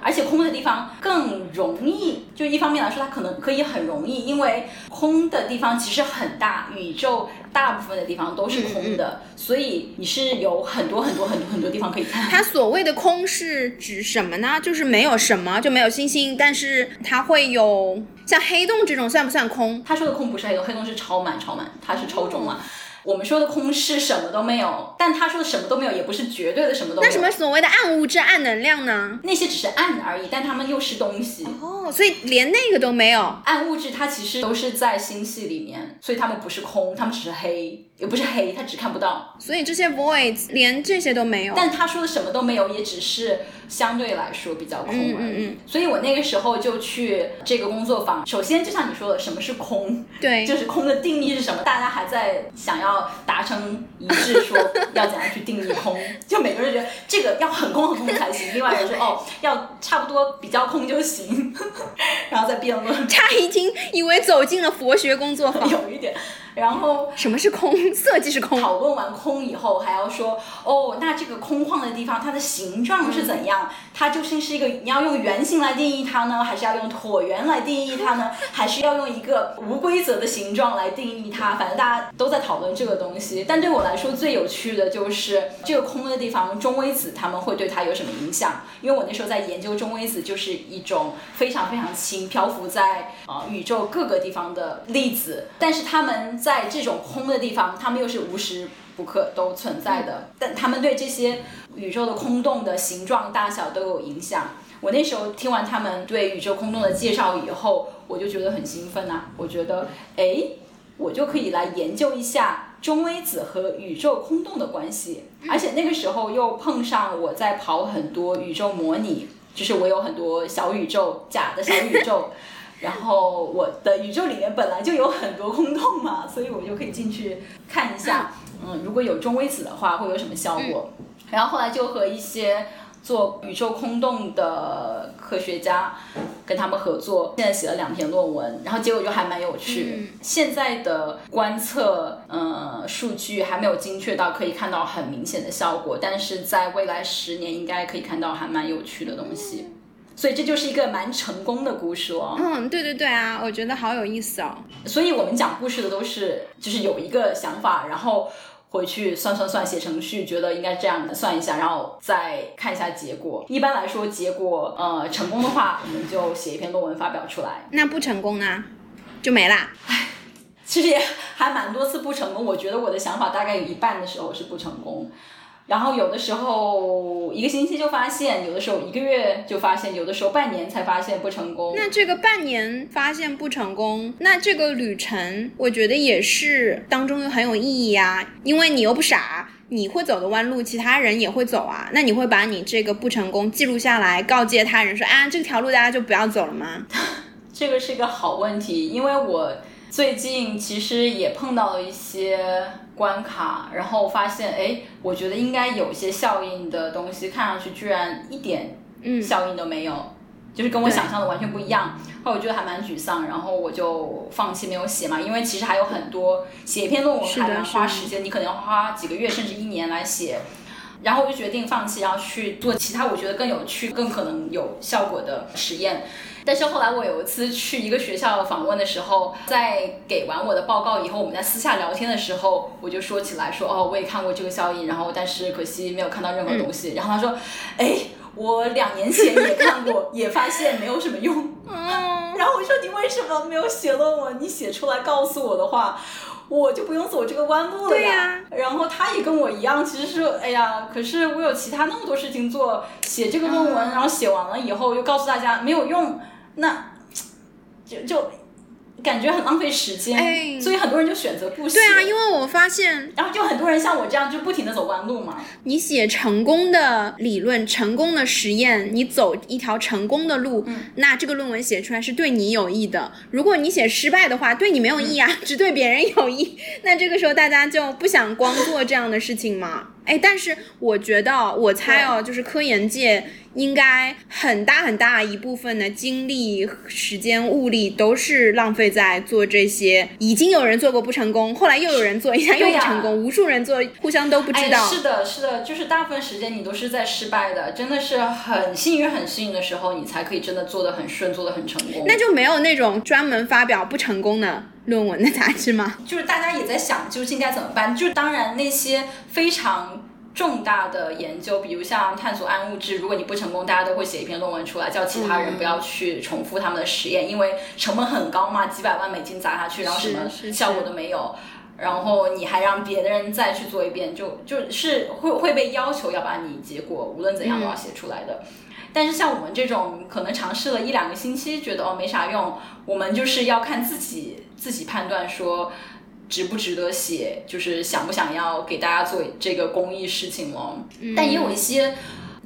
而且空的地方更容易。就一方面来说，它可能可以很容易，因为空。空的地方其实很大，宇宙大部分的地方都是空的，所以你是有很多很多很多很多地方可以看。它所谓的空是指什么呢？就是没有什么，就没有星星，但是它会有像黑洞这种算不算空？他说的空不是黑洞，黑洞是超满超满，它是超重嘛。我们说的空是什么都没有，但他说的什么都没有也不是绝对的什么都没有。那什么所谓的暗物质、暗能量呢？那些只是暗而已，但他们又是东西。哦，所以连那个都没有。暗物质它其实都是在星系里面，所以他们不是空，他们只是黑，也不是黑，他只看不到。所以这些 voids 连这些都没有。但他说的什么都没有，也只是相对来说比较空而已。所以我那个时候就去这个工作坊。首先就像你说的，什么是空？对，就是空的定义是什么？大家还在想要。要达成一致，说要怎样去定义空，<laughs> 就每个人觉得这个要很空很空才行，另外人说哦 <laughs> 要差不多比较空就行，<laughs> 然后再辩论。乍一听以为走进了佛学工作坊，有一点。然后什么是空？色即是空。讨论完空以后，还要说哦，那这个空旷的地方它的形状是怎样？它究竟是一个你要用圆形来定义它呢，还是要用椭圆来定义它呢？<laughs> 还是要用一个无规则的形状来定义它？反正大家都在讨论这个东西。但对我来说最有趣的就是这个空的地方，中微子他们会对它有什么影响？因为我那时候在研究中微子，就是一种非常非常轻漂浮在啊宇宙各个地方的粒子，但是它们在在这种空的地方，他们又是无时不刻都存在的，但他们对这些宇宙的空洞的形状、大小都有影响。我那时候听完他们对宇宙空洞的介绍以后，我就觉得很兴奋呐、我觉得，哎，我就可以来研究一下中微子和宇宙空洞的关系。而且那个时候又碰上我在跑很多宇宙模拟，就是我有很多小宇宙，假的小宇宙。然后我的宇宙里面本来就有很多空洞嘛，所以我就可以进去看一下，嗯，如果有中微子的话会有什么效果。然后后来就和一些做宇宙空洞的科学家跟他们合作，现在写了两篇论文，然后结果就还蛮有趣。现在的观测呃数据还没有精确到可以看到很明显的效果，但是在未来十年应该可以看到还蛮有趣的东西。所以这就是一个蛮成功的故事哦。嗯，对对对啊，我觉得好有意思哦。所以我们讲故事的都是就是有一个想法，然后回去算算算，写程序，觉得应该这样的算一下，然后再看一下结果。一般来说，结果呃成功的话，我们就写一篇论文发表出来。那不成功呢，就没啦。唉其实也还蛮多次不成功，我觉得我的想法大概有一半的时候是不成功。然后有的时候一个星期就发现，有的时候一个月就发现，有的时候半年才发现不成功。那这个半年发现不成功，那这个旅程我觉得也是当中很有意义啊，因为你又不傻，你会走的弯路，其他人也会走啊。那你会把你这个不成功记录下来，告诫他人说啊，这条路大家就不要走了吗？这个是一个好问题，因为我最近其实也碰到了一些关卡，然后发现，哎，我觉得应该有些效应的东西，看上去居然一点嗯效应都没有，就是跟我想象的完全不一样。后来我觉得还蛮沮丧，然后我就放弃没有写嘛，因为其实还有很多写一篇论文还蛮花时间，你可能要花几个月甚至一年来写。然后我就决定放弃，然后去做其他我觉得更有趣、更可能有效果的实验。但是后来我有一次去一个学校访问的时候，在给完我的报告以后，我们在私下聊天的时候，我就说起来说，哦，我也看过这个效应，然后但是可惜没有看到任何东西。然后他说，哎，我两年前也看过，也发现没有什么用。嗯，然后我说你为什么没有写论文？你写出来告诉我的话，我就不用走这个弯路了对呀然后他也跟我一样，其实是哎呀，可是我有其他那么多事情做，写这个论文，嗯然后写完了以后又告诉大家没有用，那就就感觉很浪费时间，哎所以很多人就选择不写。对啊，因为我发现然后就很多人像我这样就不停的走弯路嘛。你写成功的理论、成功的实验，你走一条成功的路，那这个论文写出来是对你有益的。如果你写失败的话，对你没有益啊，只对别人有益。<laughs> 那这个时候大家就不想光做这样的事情嘛？哎，但是我觉得，我猜哦，就是科研界应该很大很大一部分的精力、时间、物力都是浪费在做这些。已经有人做过不成功，后来又有人做一下又不成功，无数人做，互相都不知道。哎。是的，是的，就是大部分时间你都是在失败的，真的是很幸运、很幸运的时候，你才可以真的做得很顺，做得很成功。那就没有那种专门发表不成功的论文的杂志吗？<laughs> 就是大家也在想究竟该怎么办。就当然那些非常重大的研究，比如像探索暗物质，如果你不成功，大家都会写一篇论文出来，叫其他人不要去重复他们的实验，因为成本很高嘛，几百万美金砸下去，然后什么效果都没有。然后你还让别的人再去做一遍，就就是会会被要求要把你结果无论怎样都要写出来的。但是像我们这种可能尝试了一两个星期，觉得哦没啥用，我们就是要看自己自己判断说值不值得写，就是想不想要给大家做这个公益事情咯。但也有一些。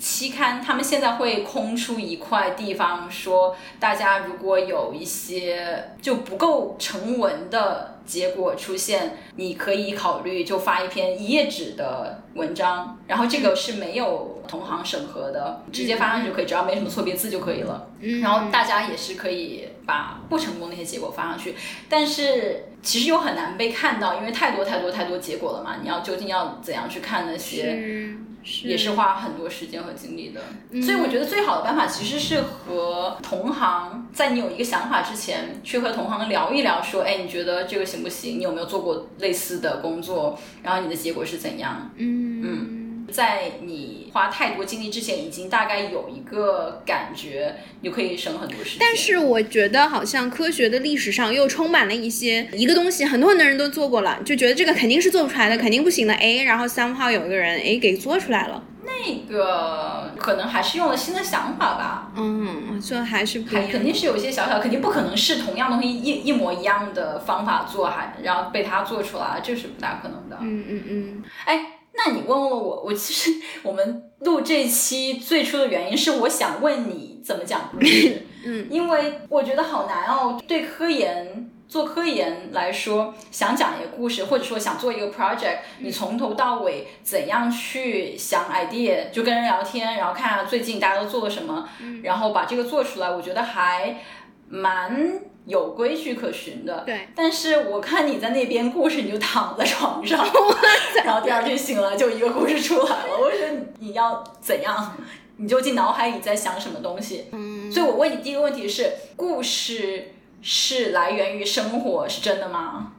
期刊他们现在会空出一块地方，说大家如果有一些就不够成文的结果出现，你可以考虑就发一篇一页纸的文章，然后这个是没有同行审核的，直接发上去就可以，只要没什么错别字就可以了。然后大家也是可以把不成功的一些结果发上去，但是其实又很难被看到，因为太多太多太多结果了嘛。你要究竟要怎样去看那些？是也是花很多时间和精力的，所以我觉得最好的办法其实是和同行，在你有一个想法之前，去和同行聊一聊，说，哎，你觉得这个行不行？你有没有做过类似的工作？然后你的结果是怎样？嗯，在你花太多精力之前，已经大概有一个感觉，你就可以省很多时间。但是我觉得好像科学的历史上又充满了一些一个东西，很多很多人都做过了，就觉得这个肯定是做不出来的，肯定不行的。哎，然后 somehow 有一个人哎给做出来了。那个可能还是用了新的想法吧。嗯，这还是还肯定是有一些小小，肯定不可能是同样东西一一模一样的方法做，还然后被他做出来，这是不大可能的。嗯嗯嗯。哎，那你问问我，我其实我们录这期最初的原因是我想问你怎么讲故事。嗯，因为我觉得好难哦，对科研。做科研来说，想讲一个故事，或者说想做一个 project，你从头到尾怎样去想 idea，就跟人聊天，然后看下最近大家都做了什么，然后把这个做出来，我觉得还蛮有规矩可循的。对。但是我看你在那边故事，你就躺在床上，<laughs> 然后第二天醒了就一个故事出来了。我觉得你要怎样？你究竟脑海里在想什么东西？嗯。所以我问你第一个问题是故事。是来源于生活，是真的吗？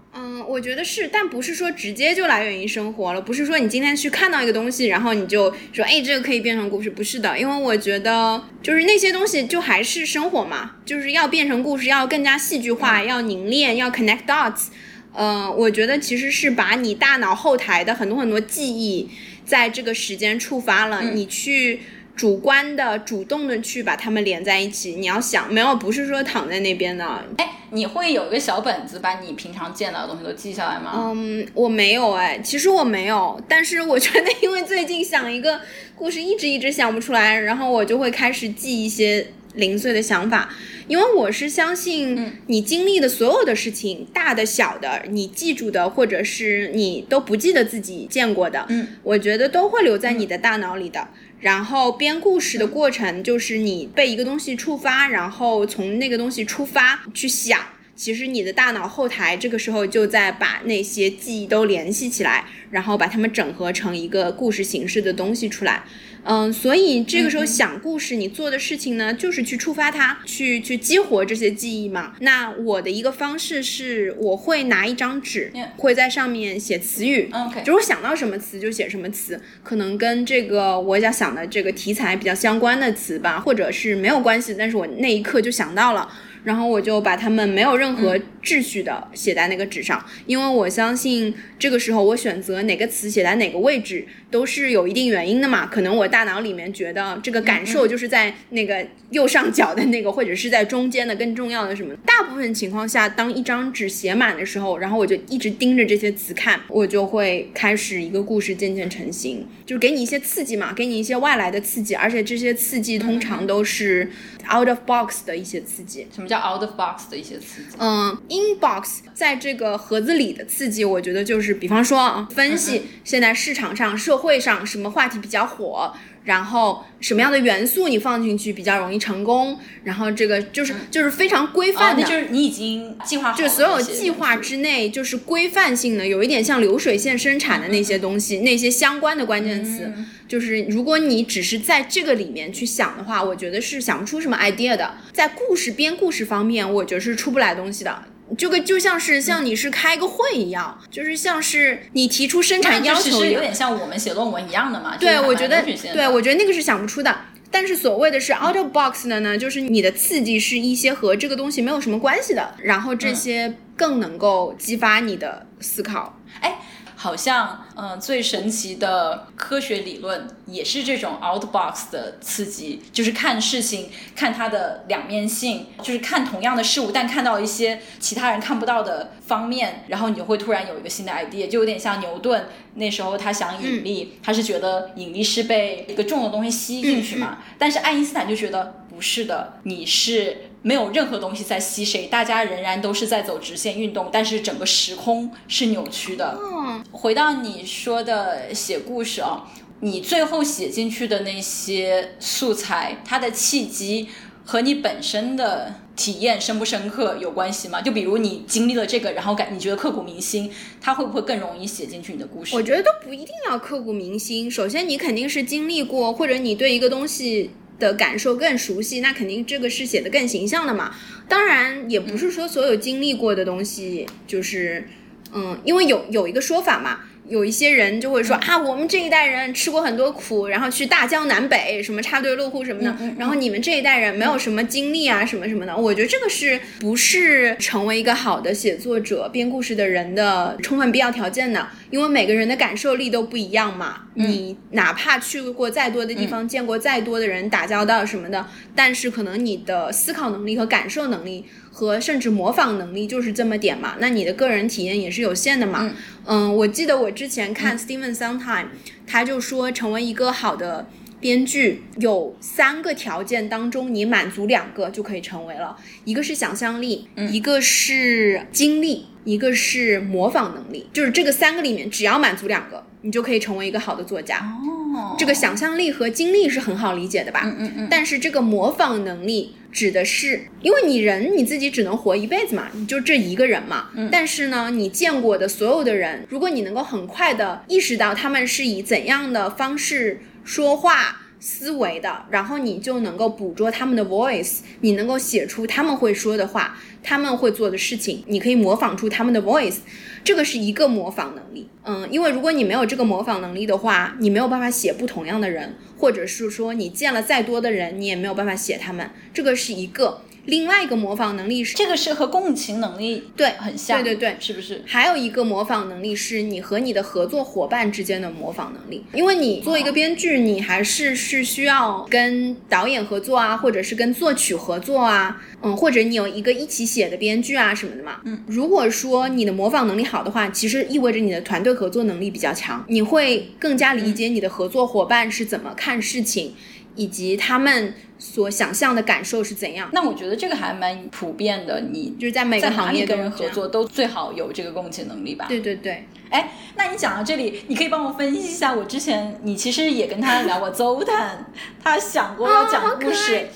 嗯，我觉得是，但不是说直接就来源于生活了。不是说你今天去看到一个东西，然后你就说，哎，这个可以变成故事，不是的。因为我觉得，就是那些东西就还是生活嘛，就是要变成故事，要更加戏剧化，要凝练，要 connect dots。嗯，我觉得其实是把你大脑后台的很多很多记忆，在这个时间触发了，你去。主观的、主动的去把它们连在一起。你要想，没有，不是说躺在那边的。哎，你会有一个小本子，把你平常见到的东西都记下来吗？嗯，我没有哎，其实我没有。但是我觉得，因为最近想一个故事，一直一直想不出来，然后我就会开始记一些零碎的想法。因为我是相信，你经历的所有的事情，大的、小的，你记住的，或者是你都不记得自己见过的，嗯，我觉得都会留在你的大脑里的。然后编故事的过程就是你被一个东西触发，然后从那个东西出发去想，其实你的大脑后台这个时候就在把那些记忆都联系起来，然后把它们整合成一个故事形式的东西出来。嗯，所以这个时候想故事，你做的事情呢，就是去触发它，去去激活这些记忆嘛。那我的一个方式是，我会拿一张纸，会在上面写词语。OK，就是我想到什么词就写什么词，可能跟这个我想想的这个题材比较相关的词吧，或者是没有关系，但是我那一刻就想到了。然后我就把它们没有任何秩序的写在那个纸上，因为我相信这个时候我选择哪个词写在哪个位置都是有一定原因的嘛。可能我大脑里面觉得这个感受就是在那个右上角的那个，或者是在中间的更重要的什么。大部分情况下，当一张纸写满的时候，然后我就一直盯着这些词看，我就会开始一个故事渐渐成型，就是给你一些刺激嘛，给你一些外来的刺激，而且这些刺激通常都是 out of box 的一些刺激。什么叫？out of box 的一些刺激，嗯，in box 在这个盒子里的刺激，我觉得就是比方说啊，分析现在市场上、社会上什么话题比较火，然后什么样的元素你放进去比较容易成功，然后这个就是就是非常规范的，就是你已经计划好，就所有计划之内就是规范性的，有一点像流水线生产的那些东西，那些相关的关键词。就是如果你只是在这个里面去想的话，我觉得是想不出什么 idea 的。在故事编故事方面，我觉得是出不来东西的。这个就像是像你是开个会一样，就是像是你提出生产要求，有点像我们写论文一样的嘛。对，我觉得，对我觉得那个是想不出的。但是所谓的是 out of box 的呢，就是你的刺激是一些和这个东西没有什么关系的，然后这些更能够激发你的思考。哎。好像，嗯，最神奇的科学理论也是这种 out box 的刺激，就是看事情，看它的两面性，就是看同样的事物，但看到一些其他人看不到的方面，然后你就会突然有一个新的 idea，就有点像牛顿那时候他想引力，他是觉得引力是被一个重的东西吸进去嘛，但是爱因斯坦就觉得不是的，你是。没有任何东西在吸谁，大家仍然都是在走直线运动，但是整个时空是扭曲的。嗯，回到你说的写故事啊，你最后写进去的那些素材，它的契机和你本身的体验深不深刻有关系吗？就比如你经历了这个，然后感你觉得刻骨铭心，它会不会更容易写进去你的故事？我觉得都不一定要刻骨铭心。首先，你肯定是经历过，或者你对一个东西。的感受更熟悉，那肯定这个是写的更形象的嘛。当然，也不是说所有经历过的东西就是，嗯，因为有有一个说法嘛，有一些人就会说啊，我们这一代人吃过很多苦，然后去大江南北，什么插队落户什么的，然后你们这一代人没有什么经历啊，什么什么的。我觉得这个是不是成为一个好的写作者、编故事的人的充分必要条件呢？因为每个人的感受力都不一样嘛。你哪怕去过再多的地方，见过再多的人，打交道什么的，但是可能你的思考能力和感受能力。和甚至模仿能力就是这么点嘛，那你的个人体验也是有限的嘛。嗯，我记得我之前看 Steven Sondheim，他就说成为一个好的编剧有三个条件当中，你满足两个就可以成为了，一个是想象力，一个是经历，一个是模仿能力，就是这个三个里面只要满足两个，你就可以成为一个好的作家。哦，这个想象力和经历是很好理解的吧？嗯嗯嗯。但是这个模仿能力。指的是，因为你人你自己只能活一辈子嘛，你就这一个人嘛。嗯。但是呢，你见过的所有的人，如果你能够很快的意识到他们是以怎样的方式说话、思维的，然后你就能够捕捉他们的 voice，你能够写出他们会说的话，他们会做的事情，你可以模仿出他们的 voice。这个是一个模仿能力，嗯，因为如果你没有这个模仿能力的话，你没有办法写不同样的人，或者是说你见了再多的人，你也没有办法写他们。这个是一个。另外一个模仿能力是，这个是和共情能力对很像，对对对，是不是？还有一个模仿能力是你和你的合作伙伴之间的模仿能力，因为你做一个编剧，你还是是需要跟导演合作啊，或者是跟作曲合作啊，嗯，或者你有一个一起写的编剧啊什么的嘛，嗯，如果说你的模仿能力好的话，其实意味着你的团队合作能力比较强，你会更加理解你的合作伙伴是怎么看事情。以及他们所想象的感受是怎样？那我觉得这个还蛮普遍的。你就是在每个行业跟人合作都最好有这个共情能力吧？对对对。哎，那你讲到这里，你可以帮我分析一下。我之前你其实也跟他聊过邹坦，他想过要讲故事。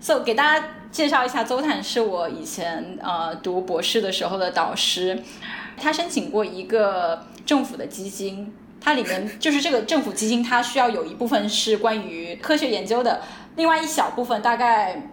So 给大家介绍一下，邹坦是我以前呃读博士的时候的导师，他申请过一个政府的基金。它里面就是这个政府基金，它需要有一部分是关于科学研究的，另外一小部分大概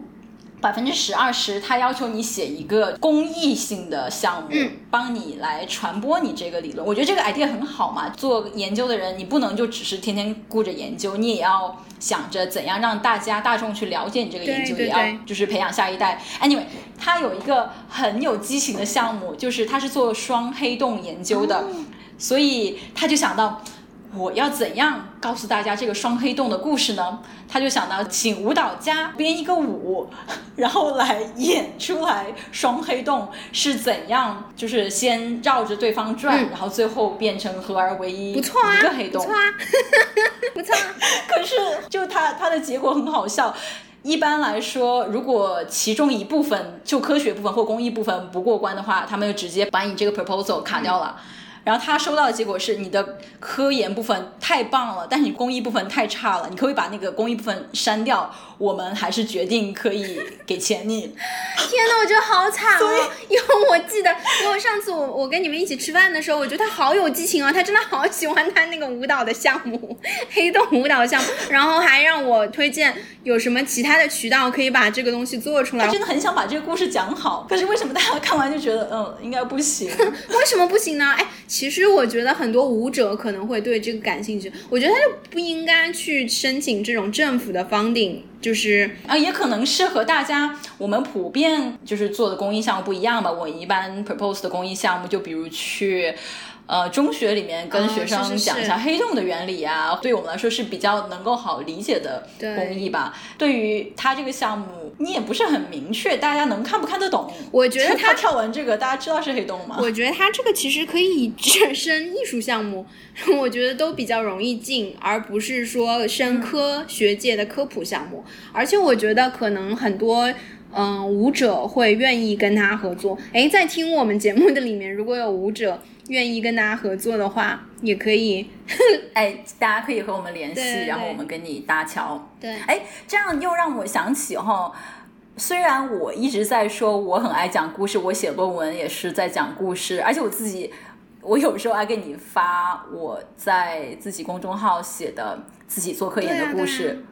百分之十二十，他要求你写一个公益性的项目，帮你来传播你这个理论。我觉得这个 idea 很好嘛，做研究的人你不能就只是天天顾着研究，你也要想着怎样让大家大众去了解你这个研究，也要就是培养下一代。Anyway，他有一个很有激情的项目，就是他是做双黑洞研究的。所以他就想到，我要怎样告诉大家这个双黑洞的故事呢？他就想到请舞蹈家编一个舞，<laughs> 然后来演出来双黑洞是怎样，就是先绕着对方转，然后最后变成合而为一，不错啊，一个黑洞，不错啊，<laughs> 不错啊。<laughs> 可是就他他的结果很好笑。一般来说，如果其中一部分就科学部分或工艺部分不过关的话，他们就直接把你这个 proposal 卡掉了。然后他收到的结果是你的科研部分太棒了，但是你工艺部分太差了，你可不可以把那个工艺部分删掉？我们还是决定可以给钱你。天呐，我觉得好惨哦！因为我记得，因为上次我我跟你们一起吃饭的时候，我觉得他好有激情啊，他真的好喜欢他那个舞蹈的项目，黑洞舞蹈项目，然后还让我推荐有什么其他的渠道可以把这个东西做出来。他真的很想把这个故事讲好，可是为什么大家看完就觉得嗯应该不行？<laughs> 为什么不行呢？哎，其实我觉得很多舞者可能会对这个感兴趣，我觉得他就不应该去申请这种政府的 funding。就是啊，也可能是和大家我们普遍就是做的公益项目不一样吧。我一般 propose 的公益项目，就比如去。呃，中学里面跟学生讲一下黑洞的原理啊，对我们来说是比较能够好理解的工艺吧。对于他这个项目，你也不是很明确，大家能看不看得懂？我觉得他跳完这个，大家知道是黑洞吗？我觉得他这个其实可以升艺术项目，<laughs> 我觉得都比较容易进，而不是说升科学界的科普项目。而且我觉得可能很多嗯舞者会愿意跟他合作。诶，在听我们节目的里面，如果有舞者。愿意跟大家合作的话，也可以，<laughs> 哎，大家可以和我们联系，然后我们跟你搭桥。对，哎，这样又让我想起哈，虽然我一直在说我很爱讲故事，我写论文也是在讲故事，而且我自己，我有时候还给你发我在自己公众号写的自己做科研的故事。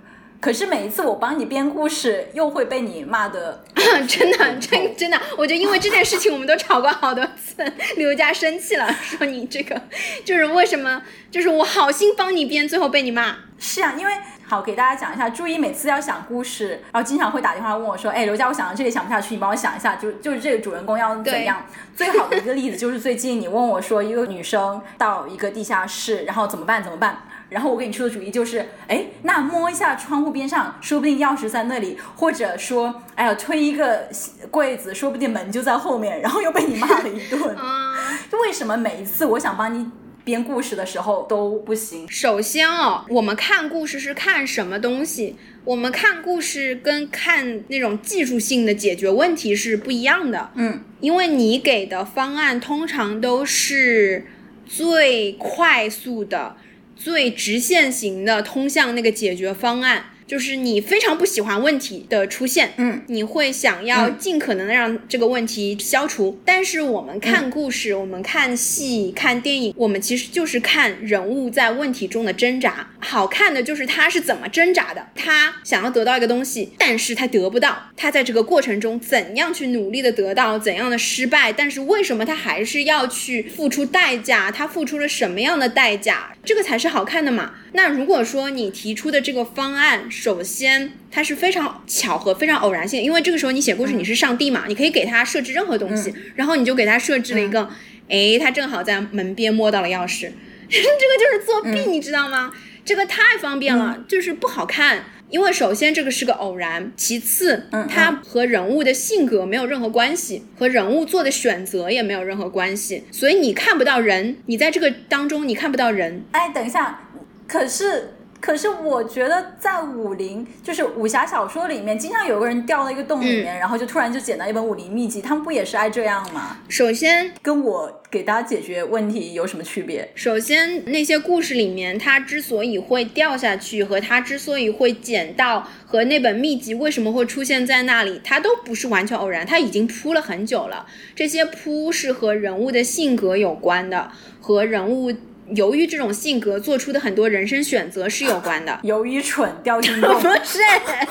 可是每一次我帮你编故事，又会被你骂 <laughs> 的。真的，真真的，我就因为这件事情，我们都吵过好多次。<laughs> 刘佳生气了，说你这个就是为什么？就是我好心帮你编，最后被你骂。是啊，因为好给大家讲一下，注意每次要想故事，然后经常会打电话问我说：“哎，刘佳，我想到这里想不下去，你帮我想一下，就就是这个主人公要怎样？”最好的一个例子就是最近你问我说，一个女生到一个地下室，然后怎么办？怎么办？然后我给你出的主意就是，哎，那摸一下窗户边上，说不定钥匙在那里，或者说，哎呀，推一个柜子，说不定门就在后面。然后又被你骂了一顿。<laughs> 就为什么每一次我想帮你编故事的时候都不行？首先哦，我们看故事是看什么东西？我们看故事跟看那种技术性的解决问题是不一样的。嗯，因为你给的方案通常都是最快速的。最直线型的通向那个解决方案。就是你非常不喜欢问题的出现，嗯，你会想要尽可能的让这个问题消除。但是我们看故事，我们看戏、看电影，我们其实就是看人物在问题中的挣扎。好看的就是他是怎么挣扎的，他想要得到一个东西，但是他得不到，他在这个过程中怎样去努力的得到，怎样的失败，但是为什么他还是要去付出代价？他付出了什么样的代价？这个才是好看的嘛。那如果说你提出的这个方案，首先它是非常巧合、非常偶然性，因为这个时候你写故事你是上帝嘛，你可以给他设置任何东西，然后你就给他设置了一个，哎，他正好在门边摸到了钥匙，<laughs> 这个就是作弊，你知道吗？这个太方便了，就是不好看，因为首先这个是个偶然，其次，它和人物的性格没有任何关系，和人物做的选择也没有任何关系，所以你看不到人，你在这个当中你看不到人。哎，等一下。可是，可是，我觉得在武林，就是武侠小说里面，经常有个人掉到一个洞里面，然后就突然就捡到一本武林秘籍，他们不也是爱这样吗？首先，跟我给大家解决问题有什么区别？首先，那些故事里面，他之所以会掉下去，和他之所以会捡到，和那本秘籍为什么会出现在那里，他都不是完全偶然，他已经铺了很久了。这些铺是和人物的性格有关的，和人物。由于这种性格做出的很多人生选择是有关的。<laughs> 由于蠢掉进洞，<laughs> 不是？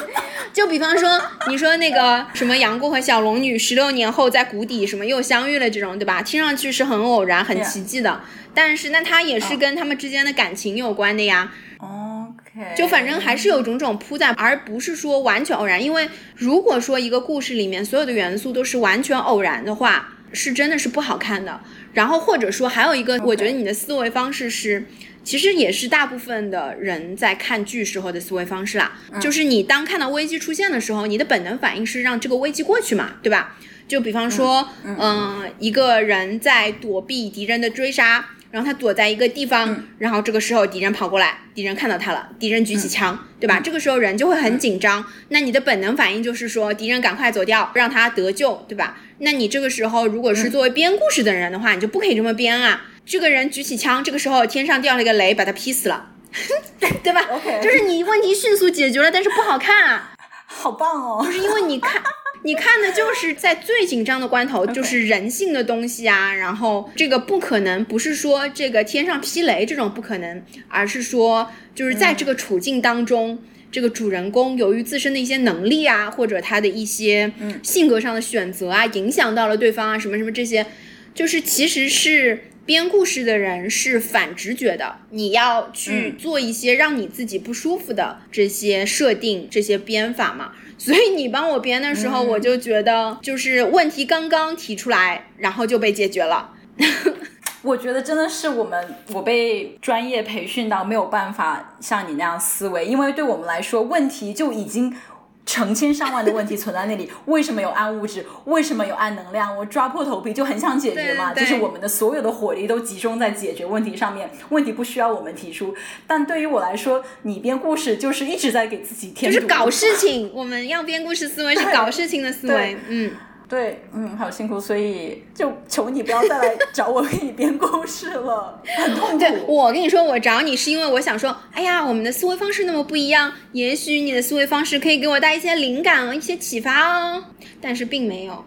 <laughs> 就比方说，你说那个什么杨过和小龙女十六年后在谷底什么又相遇了这种，对吧？听上去是很偶然、很奇迹的。但是那它也是跟他们之间的感情有关的呀。OK，就反正还是有种种铺在，而不是说完全偶然。因为如果说一个故事里面所有的元素都是完全偶然的话，是真的是不好看的。然后或者说还有一个，我觉得你的思维方式是，其实也是大部分的人在看剧时候的思维方式啦。就是你当看到危机出现的时候，你的本能反应是让这个危机过去嘛，对吧？就比方说，嗯，一个人在躲避敌人的追杀。然后他躲在一个地方，然后这个时候敌人跑过来，敌人看到他了，敌人举起枪，对吧？这个时候人就会很紧张，那你的本能反应就是说敌人赶快走掉，让他得救，对吧？那你这个时候如果是作为编故事的人的话，你就不可以这么编啊！这个人举起枪，这个时候天上掉了一个雷，把他劈死了，<laughs> 对吧？OK，就是你问题迅速解决了，但是不好看啊！<laughs> 好棒哦！就是因为你看。你看的就是在最紧张的关头，就是人性的东西啊。然后这个不可能，不是说这个天上劈雷这种不可能，而是说就是在这个处境当中，这个主人公由于自身的一些能力啊，或者他的一些性格上的选择啊，影响到了对方啊，什么什么这些，就是其实是编故事的人是反直觉的，你要去做一些让你自己不舒服的这些设定、这些编法嘛。所以你帮我编的时候，我就觉得就是问题刚刚提出来，然后就被解决了。<laughs> 我觉得真的是我们我被专业培训到没有办法像你那样思维，因为对我们来说，问题就已经。成千上万的问题存在那里，<laughs> 为什么有暗物质？为什么有暗能量？我抓破头皮就很想解决嘛，就是我们的所有的火力都集中在解决问题上面，问题不需要我们提出。但对于我来说，你编故事就是一直在给自己添就是搞事情。我们要编故事思维是搞事情的思维，嗯。对，嗯，好辛苦，所以就求你不要再来找我给你编故事了，<laughs> 很痛苦。对我跟你说，我找你是因为我想说，哎呀，我们的思维方式那么不一样，也许你的思维方式可以给我带一些灵感，一些启发哦。但是并没有。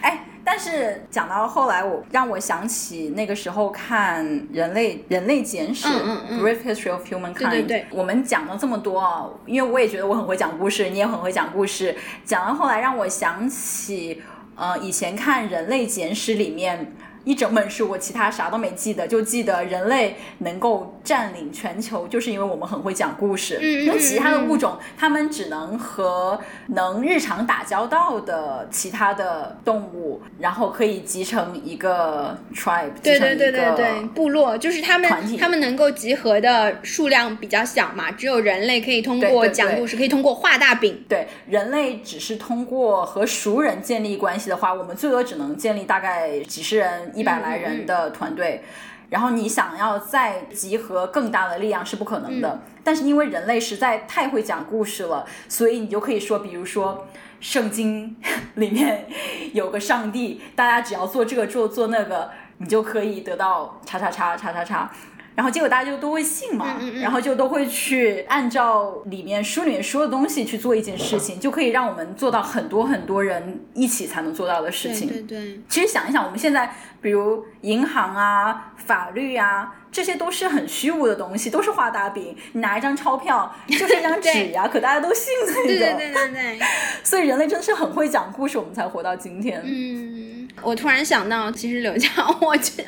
哎，但是讲到后来，我让我想起那个时候看《人类人类简史》嗯嗯嗯 （Brief History of Humankind）。对对对我们讲了这么多啊，因为我也觉得我很会讲故事，你也很会讲故事。讲到后来，让我想起，呃，以前看《人类简史》里面。一整本书，我其他啥都没记得，就记得人类能够占领全球，就是因为我们很会讲故事。嗯嗯因为其他的物种，它们只能和能日常打交道的其他的动物，然后可以集成一个 tribe，对对对对对，部落就是他们他们能够集合的数量比较小嘛，只有人类可以通过讲故事，可以通过画大饼。对，人类只是通过和熟人建立关系的话，我们最多只能建立大概几十人、一百来人的团队。然后你想要再集合更大的力量是不可能的。但是因为人类实在太会讲故事了，所以你就可以说，比如说。圣经 <laughs> 里面有个上帝，大家只要做这个做做那个，你就可以得到叉叉叉叉叉叉。然后结果大家就都会信嘛，嗯嗯嗯然后就都会去按照里面书里面说的东西去做一件事情，就可以让我们做到很多很多人一起才能做到的事情。对对，其实想一想，我们现在比如银行啊、法律啊，这些都是很虚无的东西，都是画大饼。你拿一张钞票 <laughs> 就是一张纸呀、可大家都信那个。对对对对对。<laughs> 所以人类真的是很会讲故事，我们才活到今天。嗯，我突然想到，其实刘佳，<laughs> 我知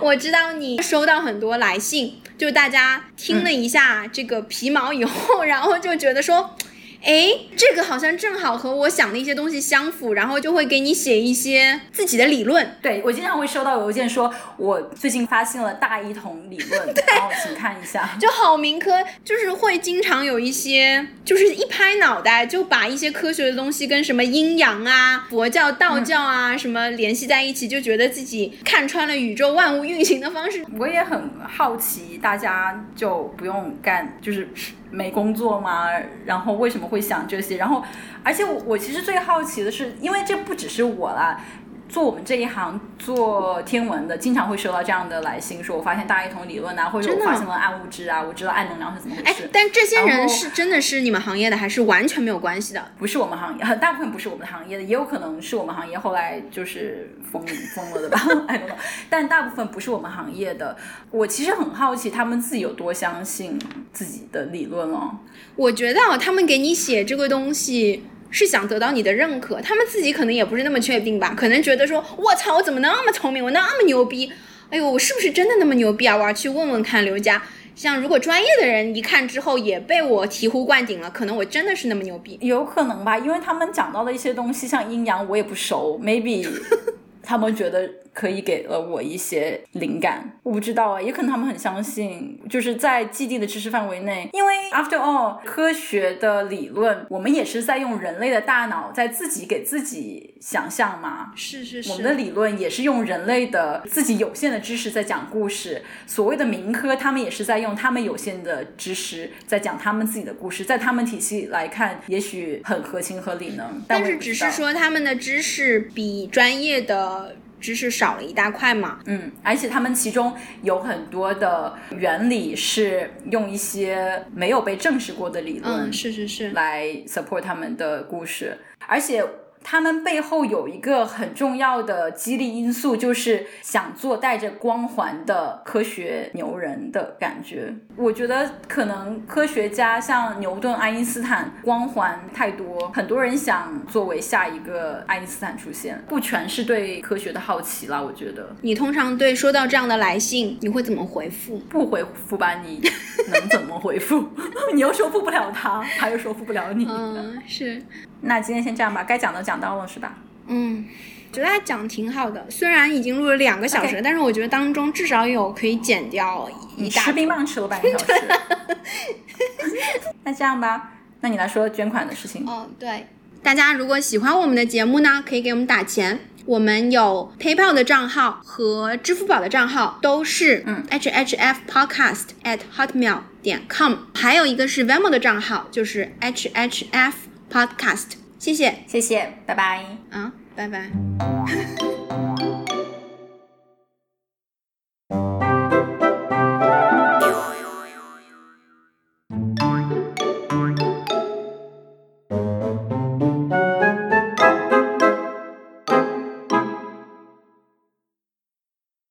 我知道你收到很多来信，就大家听了一下这个皮毛以后，然后就觉得说。哎，这个好像正好和我想的一些东西相符，然后就会给你写一些自己的理论。对我经常会收到邮件说，我最近发现了大一统理论，<laughs> 然后请看一下。就好民科就是会经常有一些，就是一拍脑袋就把一些科学的东西跟什么阴阳啊、佛教、道教啊、什么联系在一起，就觉得自己看穿了宇宙万物运行的方式。我也很好奇，大家就不用干，就是没工作吗？然后为什么会想这些？然后，而且我我其实最好奇的是，因为这不只是我啦。做我们这一行做天文的，经常会收到这样的来信，说我发现大一统理论啊，或者我发现了暗物质啊，我知道暗能量是怎么回哎事。，但这些人是真的是你们行业的，还是完全没有关系的？不是我们行业，很大部分不是我们行业的，也有可能是我们行业后来就是疯疯了的吧。但大部分不是我们行业的。我其实很好奇，他们自己有多相信自己的理论哦。我觉得啊，他们给你写这个东西是想得到你的认可，他们自己可能也不是那么确定吧，可能觉得说，我操，我怎么那么聪明，我那么牛逼，哎呦，我是不是真的那么牛逼啊？我要去问问看刘佳。像如果专业的人一看之后也被我醍醐灌顶了，可能我真的是那么牛逼。有可能吧，因为他们讲到的一些东西，像阴阳，我也不熟，maybe <laughs> 他们觉得可以给了我一些灵感，我不知道啊，也可能他们很相信，就是在既定的知识范围内，因为 after all，科学的理论，我们也是在用人类的大脑在自己给自己想象嘛，是是是。我们的理论也是用人类的自己有限的知识在讲故事，所谓的民科，他们也是在用他们有限的知识在讲他们自己的故事，在他们体系来看，也许很合情合理呢。但但是只是说他们的知识比专业的知识少了一大块嘛。嗯，而且他们其中有很多的原理是用一些没有被证实过的理论嗯，是是是。来 support 他们的故事，而且。他们背后有一个很重要的激励因素，就是想做带着光环的科学牛人的感觉。我觉得可能科学家像牛顿、爱因斯坦光环太多，很多人想作为下一个爱因斯坦出现，不全是对科学的好奇啦。我觉得你通常对收到这样的来信，你会怎么回复？不回复吧，你能怎么回复？你又说服不了他，他又说服不了你。嗯，是，那今天先这样吧，该讲的讲到了是吧？嗯，觉得还讲挺好的。虽然已经录了两个小时但是我觉得当中至少有可以剪掉一大你吃冰棒吃了半个小时。<laughs> 那这样吧，那你来说捐款的事情。哦，对，大家如果喜欢我们的节目呢，可以给我们打钱。我们有 PayPal 的账号和支付宝的账号，都是嗯 hhf podcast at hotmail 点 com，还有一个是 Venmo 的账号，就是 hhf podcast。谢谢谢谢，拜拜。啊，拜拜。